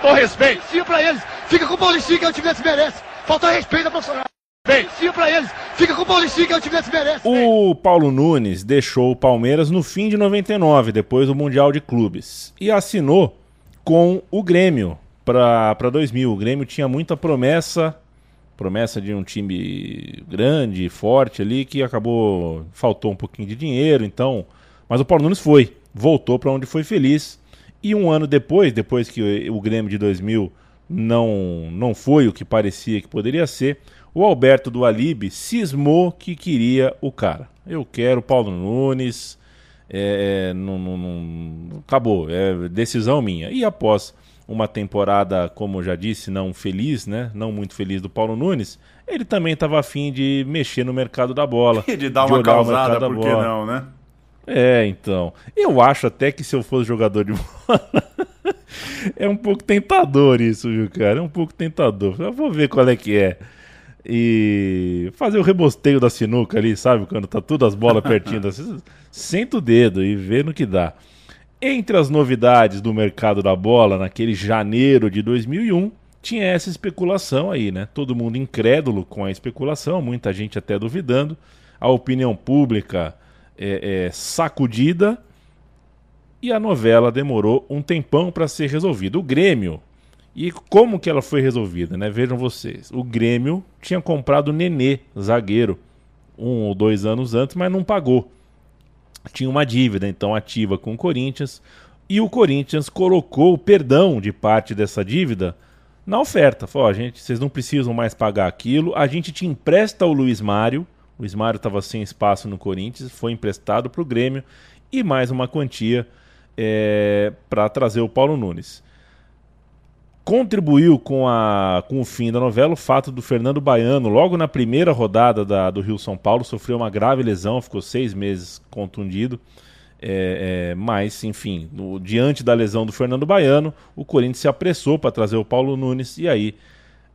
Faltou respeito. Sim pra eles. Fica com o Paulistinha que é o time que se merece. Faltou respeito ao profissional. Sim pra eles. Fica com o Paulistinha que é o time que se merece. O Paulo Nunes deixou o Palmeiras no fim de 99, depois do Mundial de Clubes, e assinou com o Grêmio para 2000. O Grêmio tinha muita promessa, promessa de um time grande, forte ali, que acabou faltou um pouquinho de dinheiro, então, mas o Paulo Nunes foi, voltou para onde foi feliz. E um ano depois, depois que o Grêmio de 2000 não não foi o que parecia que poderia ser, o Alberto do Alibe cismou que queria o cara. Eu quero Paulo Nunes, é, não, não, não, acabou, é decisão minha. E após uma temporada, como já disse, não feliz, né? Não muito feliz do Paulo Nunes, ele também estava afim de mexer no mercado da bola. E [LAUGHS] de dar uma causada, por que não, né? É, então. Eu acho até que se eu fosse jogador de [LAUGHS] bola. é um pouco tentador isso, viu, cara? É um pouco tentador. Eu vou ver qual é que é. E fazer o rebosteio da sinuca ali, sabe? Quando tá todas as bolas pertinho. Assim, [LAUGHS] senta o dedo e vê no que dá. Entre as novidades do mercado da bola naquele janeiro de 2001, tinha essa especulação aí, né? Todo mundo incrédulo com a especulação, muita gente até duvidando, a opinião pública é, é, sacudida e a novela demorou um tempão para ser resolvida. O Grêmio, e como que ela foi resolvida, né? Vejam vocês, o Grêmio tinha comprado o Nenê, zagueiro, um ou dois anos antes, mas não pagou tinha uma dívida então ativa com o Corinthians e o Corinthians colocou o perdão de parte dessa dívida na oferta. Falou, oh, gente, vocês não precisam mais pagar aquilo, a gente te empresta o Luiz Mário. O Luiz Mário estava sem espaço no Corinthians, foi emprestado para o Grêmio e mais uma quantia é, para trazer o Paulo Nunes. Contribuiu com, a, com o fim da novela o fato do Fernando Baiano, logo na primeira rodada da, do Rio São Paulo, sofreu uma grave lesão, ficou seis meses contundido. É, é, mas, enfim, no, diante da lesão do Fernando Baiano, o Corinthians se apressou para trazer o Paulo Nunes e aí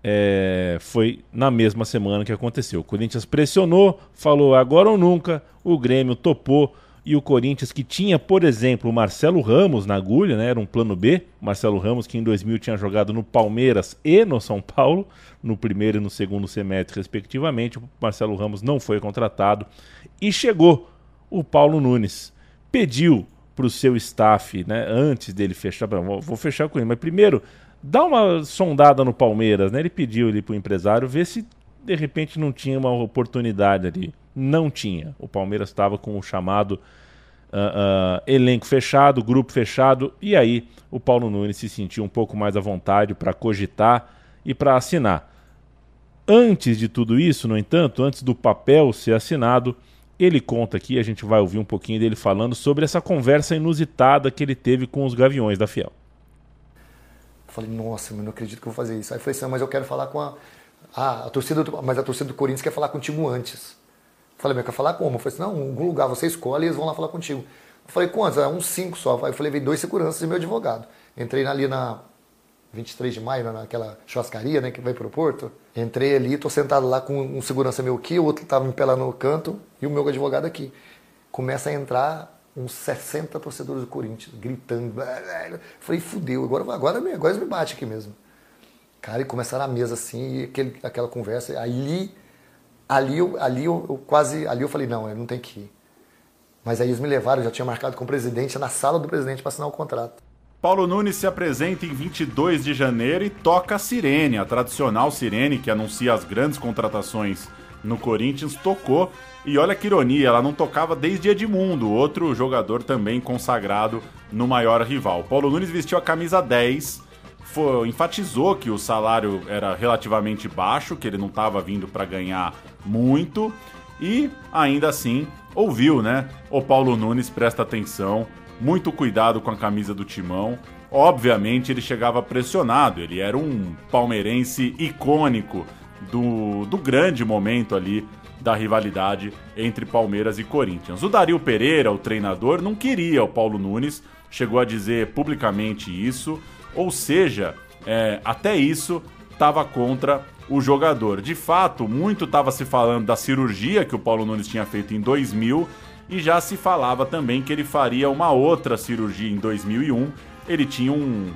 é, foi na mesma semana que aconteceu. O Corinthians pressionou, falou agora ou nunca, o Grêmio topou e o Corinthians, que tinha, por exemplo, o Marcelo Ramos na agulha, né? era um plano B. Marcelo Ramos, que em 2000 tinha jogado no Palmeiras e no São Paulo, no primeiro e no segundo semestre, respectivamente. O Marcelo Ramos não foi contratado. E chegou o Paulo Nunes. Pediu para o seu staff, né, antes dele fechar, vou fechar com ele, mas primeiro, dá uma sondada no Palmeiras. Né? Ele pediu para o empresário ver se de repente não tinha uma oportunidade ali. Não tinha. O Palmeiras estava com o chamado uh, uh, elenco fechado, grupo fechado, e aí o Paulo Nunes se sentiu um pouco mais à vontade para cogitar e para assinar. Antes de tudo isso, no entanto, antes do papel ser assinado, ele conta aqui, a gente vai ouvir um pouquinho dele falando sobre essa conversa inusitada que ele teve com os Gaviões da Fiel. Falei, nossa, eu não acredito que eu vou fazer isso. Aí eu falei mas eu quero falar com a, ah, a torcida do, mas a torcida do Corinthians quer falar contigo antes. Eu falei, mas quer falar como? Eu falei assim, não, um lugar você escolhe e eles vão lá falar contigo. Eu falei, quantos? É uns cinco só. Eu falei, veio dois seguranças e meu advogado. Entrei ali na 23 de maio, naquela churrascaria, né, que vai pro porto. Entrei ali, tô sentado lá com um segurança meu aqui, o outro tava me pelando no canto e o meu advogado aqui. Começa a entrar uns 60 torcedores do Corinthians, gritando. Falei, fudeu, agora, agora, agora eles me bate aqui mesmo. Cara, e começaram a mesa assim, e aquele, aquela conversa. Ali, ali, eu, ali eu, eu, quase, ali eu falei, não, eu não tem que ir. Mas aí eles me levaram, já tinha marcado com o presidente, na sala do presidente para assinar o contrato. Paulo Nunes se apresenta em 22 de janeiro e toca a sirene, a tradicional sirene que anuncia as grandes contratações no Corinthians, tocou. E olha que ironia, ela não tocava desde Edmundo, outro jogador também consagrado no maior rival. Paulo Nunes vestiu a camisa 10 foi, enfatizou que o salário era relativamente baixo, que ele não estava vindo para ganhar muito e ainda assim ouviu, né? O Paulo Nunes presta atenção, muito cuidado com a camisa do Timão. Obviamente ele chegava pressionado, ele era um palmeirense icônico do, do grande momento ali da rivalidade entre Palmeiras e Corinthians. O Dario Pereira, o treinador, não queria o Paulo Nunes, chegou a dizer publicamente isso. Ou seja, é, até isso estava contra o jogador. De fato, muito estava se falando da cirurgia que o Paulo Nunes tinha feito em 2000 e já se falava também que ele faria uma outra cirurgia em 2001. Ele tinha um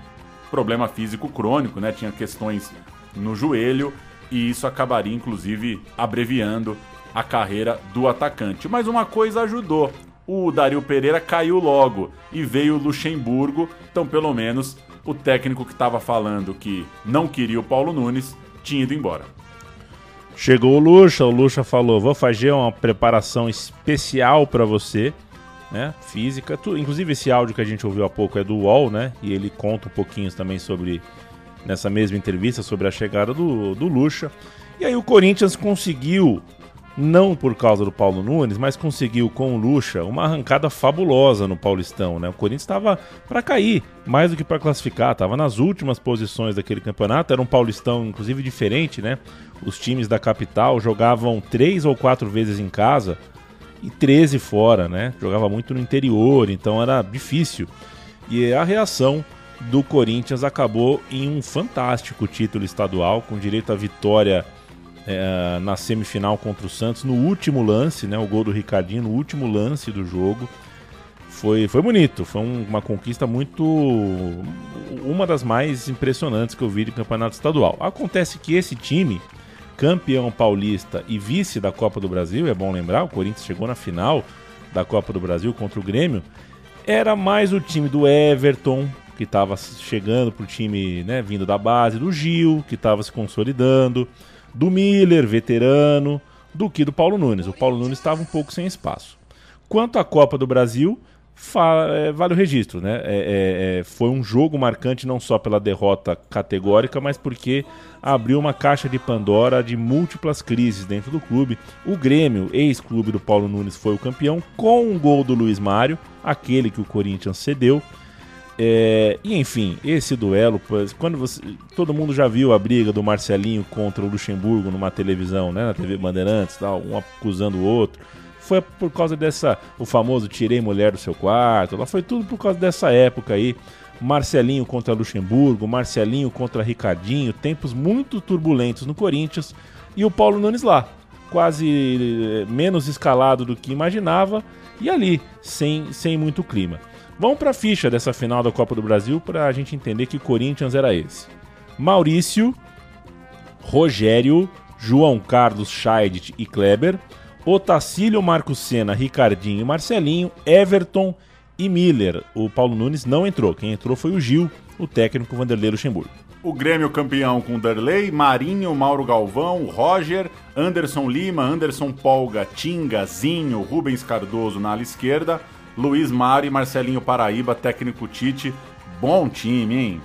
problema físico crônico, né? Tinha questões no joelho e isso acabaria inclusive abreviando a carreira do atacante. Mas uma coisa ajudou. o Dario Pereira caiu logo e veio o Luxemburgo. Então, pelo menos, o técnico que estava falando que não queria o Paulo Nunes tinha ido embora. Chegou o Lucha, o Lucha falou: vou fazer uma preparação especial para você, né? Física. Tu, inclusive, esse áudio que a gente ouviu há pouco é do UOL, né? E ele conta um pouquinho também sobre, nessa mesma entrevista, sobre a chegada do, do Lucha. E aí o Corinthians conseguiu não por causa do Paulo Nunes, mas conseguiu com o Lucha uma arrancada fabulosa no Paulistão, né? O Corinthians estava para cair, mais do que para classificar, estava nas últimas posições daquele campeonato, era um Paulistão inclusive diferente, né? Os times da capital jogavam três ou quatro vezes em casa e 13 fora, né? Jogava muito no interior, então era difícil. E a reação do Corinthians acabou em um fantástico título estadual, com direito à vitória é, na semifinal contra o Santos, no último lance, né, o gol do Ricardinho, no último lance do jogo. Foi, foi bonito, foi um, uma conquista muito. uma das mais impressionantes que eu vi de campeonato estadual. Acontece que esse time, campeão paulista e vice da Copa do Brasil, é bom lembrar, o Corinthians chegou na final da Copa do Brasil contra o Grêmio, era mais o time do Everton, que estava chegando para o time né, vindo da base, do Gil, que estava se consolidando do Miller, veterano, do que do Paulo Nunes. O Paulo Nunes estava um pouco sem espaço. Quanto à Copa do Brasil, é, vale o registro, né? É, é, é, foi um jogo marcante não só pela derrota categórica, mas porque abriu uma caixa de Pandora de múltiplas crises dentro do clube. O Grêmio, ex-clube do Paulo Nunes, foi o campeão com um gol do Luiz Mário, aquele que o Corinthians cedeu. É, e enfim, esse duelo, quando você, todo mundo já viu a briga do Marcelinho contra o Luxemburgo numa televisão, né, na TV Bandeirantes, tal, um acusando o outro. Foi por causa dessa, o famoso tirei mulher do seu quarto, lá foi tudo por causa dessa época aí. Marcelinho contra Luxemburgo, Marcelinho contra Ricardinho, tempos muito turbulentos no Corinthians e o Paulo Nunes lá, quase eh, menos escalado do que imaginava e ali, sem, sem muito clima. Vamos para a ficha dessa final da Copa do Brasil para a gente entender que Corinthians era esse. Maurício, Rogério, João Carlos Scheidt e Kleber, Otacílio, Marcos Senna, Ricardinho e Marcelinho, Everton e Miller. O Paulo Nunes não entrou. Quem entrou foi o Gil, o técnico Vanderlei Luxemburgo. O Grêmio campeão com Derlei, Marinho, Mauro Galvão, Roger, Anderson Lima, Anderson Polga, Tinga, Zinho, Rubens Cardoso na ala esquerda, Luiz Mário e Marcelinho Paraíba, técnico Tite. Bom time, hein?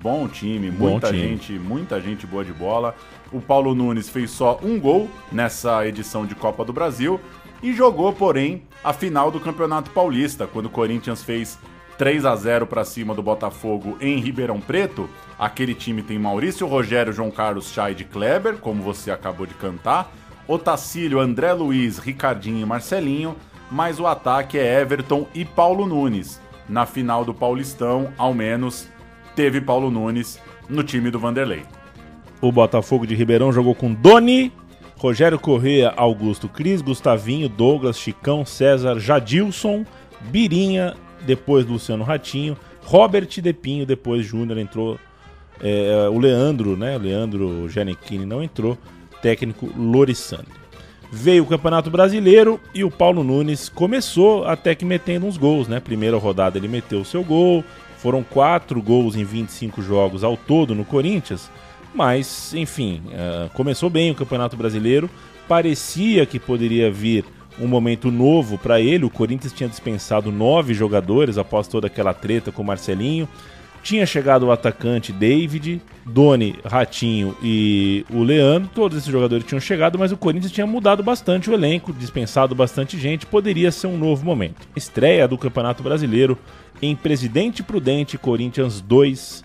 Bom time, muita time. gente, muita gente boa de bola. O Paulo Nunes fez só um gol nessa edição de Copa do Brasil e jogou, porém, a final do Campeonato Paulista, quando o Corinthians fez 3 a 0 para cima do Botafogo em Ribeirão Preto. Aquele time tem Maurício Rogério, João Carlos Chay Kleber, como você acabou de cantar, Otacílio, André Luiz, Ricardinho e Marcelinho, mas o ataque é Everton e Paulo Nunes. Na final do Paulistão, ao menos, teve Paulo Nunes no time do Vanderlei. O Botafogo de Ribeirão jogou com Doni, Rogério Corrêa, Augusto Cris, Gustavinho, Douglas, Chicão, César, Jadilson, Birinha, depois Luciano Ratinho, Robert Depinho, depois Júnior entrou. É, o Leandro, né? O Leandro Giannichini não entrou. Técnico Lorissandro. Veio o Campeonato Brasileiro e o Paulo Nunes começou até que metendo uns gols, né? Primeira rodada ele meteu o seu gol, foram quatro gols em 25 jogos ao todo no Corinthians, mas enfim, uh, começou bem o Campeonato Brasileiro. Parecia que poderia vir um momento novo para ele. O Corinthians tinha dispensado nove jogadores após toda aquela treta com o Marcelinho. Tinha chegado o atacante David, Doni, Ratinho e o Leandro. Todos esses jogadores tinham chegado, mas o Corinthians tinha mudado bastante o elenco, dispensado bastante gente. Poderia ser um novo momento. Estreia do Campeonato Brasileiro em Presidente Prudente, Corinthians 2,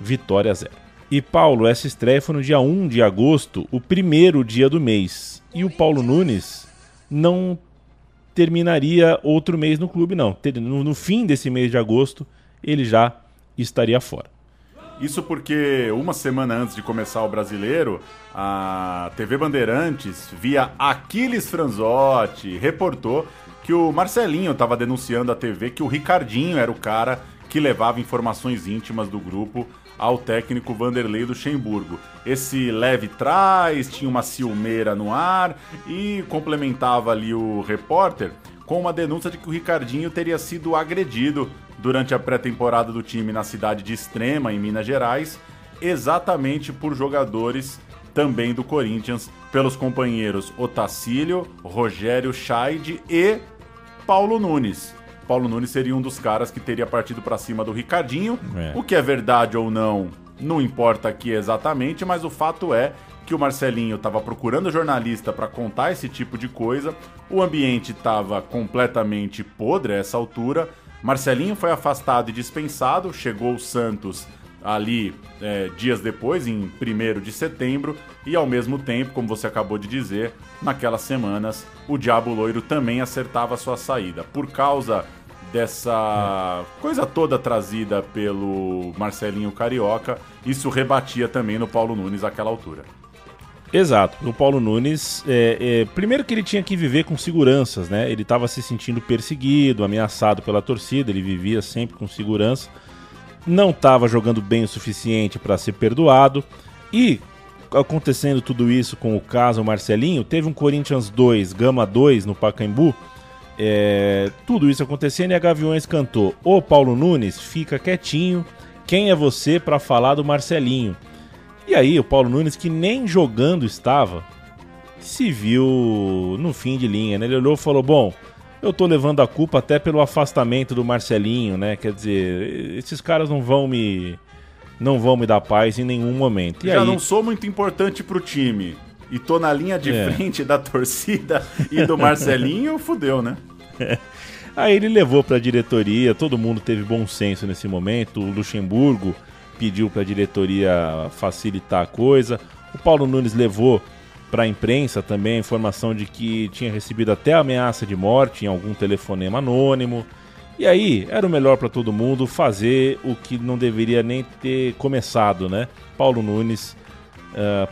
Vitória 0. E Paulo, essa estreia foi no dia 1 de agosto, o primeiro dia do mês. E o Paulo Nunes não terminaria outro mês no clube, não. No fim desse mês de agosto, ele já estaria fora. Isso porque uma semana antes de começar o brasileiro, a TV Bandeirantes, via Aquiles Franzotti, reportou que o Marcelinho estava denunciando à TV que o Ricardinho era o cara que levava informações íntimas do grupo ao técnico Vanderlei Luxemburgo. Esse leve trás, tinha uma ciumeira no ar e complementava ali o repórter com uma denúncia de que o Ricardinho teria sido agredido durante a pré-temporada do time na cidade de Extrema, em Minas Gerais, exatamente por jogadores também do Corinthians, pelos companheiros Otacílio, Rogério Scheid e Paulo Nunes. Paulo Nunes seria um dos caras que teria partido para cima do Ricardinho. É. O que é verdade ou não, não importa aqui exatamente, mas o fato é que o Marcelinho estava procurando jornalista para contar esse tipo de coisa. O ambiente estava completamente podre a essa altura. Marcelinho foi afastado e dispensado. Chegou o Santos ali é, dias depois, em 1 de setembro, e ao mesmo tempo, como você acabou de dizer, naquelas semanas o Diabo Loiro também acertava sua saída. Por causa dessa coisa toda trazida pelo Marcelinho Carioca, isso rebatia também no Paulo Nunes àquela altura. Exato. O Paulo Nunes, é, é, primeiro que ele tinha que viver com seguranças, né? Ele estava se sentindo perseguido, ameaçado pela torcida, ele vivia sempre com segurança. Não estava jogando bem o suficiente para ser perdoado. E acontecendo tudo isso com o caso Marcelinho, teve um Corinthians 2, Gama 2 no Pacaembu. É, tudo isso acontecendo e a Gaviões cantou: Ô Paulo Nunes, fica quietinho. Quem é você para falar do Marcelinho? E aí, o Paulo Nunes, que nem jogando estava, se viu no fim de linha, né? Ele olhou e falou: Bom, eu tô levando a culpa até pelo afastamento do Marcelinho, né? Quer dizer, esses caras não vão me. não vão me dar paz em nenhum momento. E Já aí, não sou muito importante pro time. E tô na linha de É. frente da torcida e do Marcelinho, [LAUGHS] fudeu, né? Aí ele levou para a diretoria, todo mundo teve bom senso nesse momento. O Luxemburgo pediu para a diretoria facilitar a coisa. O Paulo Nunes levou para a imprensa também a informação de que tinha recebido até ameaça de morte em algum telefonema anônimo. E aí era o melhor para todo mundo fazer o que não deveria nem ter começado, né? Paulo Nunes ah,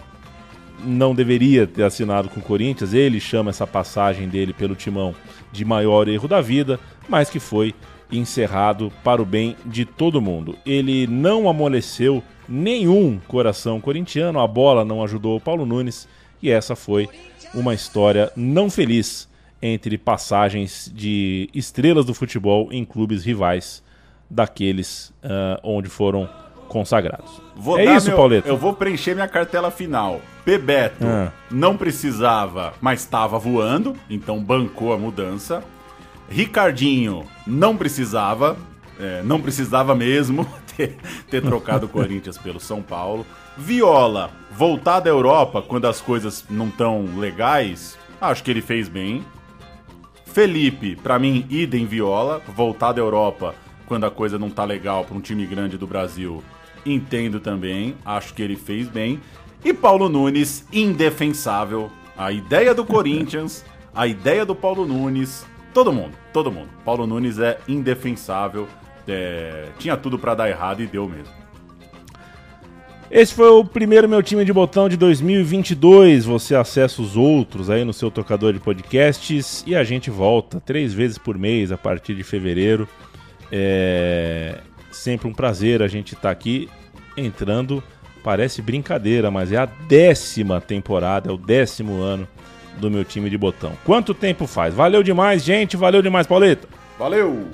não deveria ter assinado com o Corinthians. Ele chama essa passagem dele pelo timão de maior erro da vida, mas que foi encerrado para o bem de todo mundo. Ele não amoleceu nenhum coração corintiano, a bola não ajudou o Paulo Nunes e essa foi uma história não feliz entre passagens de estrelas do futebol em clubes rivais daqueles ah, onde foram consagrados. Vou é isso, meu- Pauleta. Eu vou preencher minha cartela final. Bebeto Ah. não precisava, mas estava voando, então bancou a mudança. Ricardinho não precisava, é, não precisava mesmo [LAUGHS] ter, ter trocado o Corinthians pelo São Paulo. Viola, voltar da Europa quando as coisas não estão legais, acho que ele fez bem. Felipe, pra mim, idem Viola, voltar da Europa quando a coisa não tá legal pra um time grande do Brasil, entendo também, acho que ele fez bem. E Paulo Nunes, indefensável. A ideia do Corinthians, [LAUGHS] a ideia do Paulo Nunes, todo mundo, todo mundo. Paulo Nunes é indefensável, é, tinha tudo pra dar errado e deu mesmo. Esse foi o primeiro meu time de botão de 2022. Você acessa os outros aí no seu tocador de podcasts e a gente volta três vezes por mês a partir de fevereiro. É sempre um prazer a gente estar aqui entrando. Parece brincadeira, mas é a décima temporada, é o décimo ano do meu time de botão. Quanto tempo faz? Valeu demais, gente. Valeu demais, Pauleta. Valeu!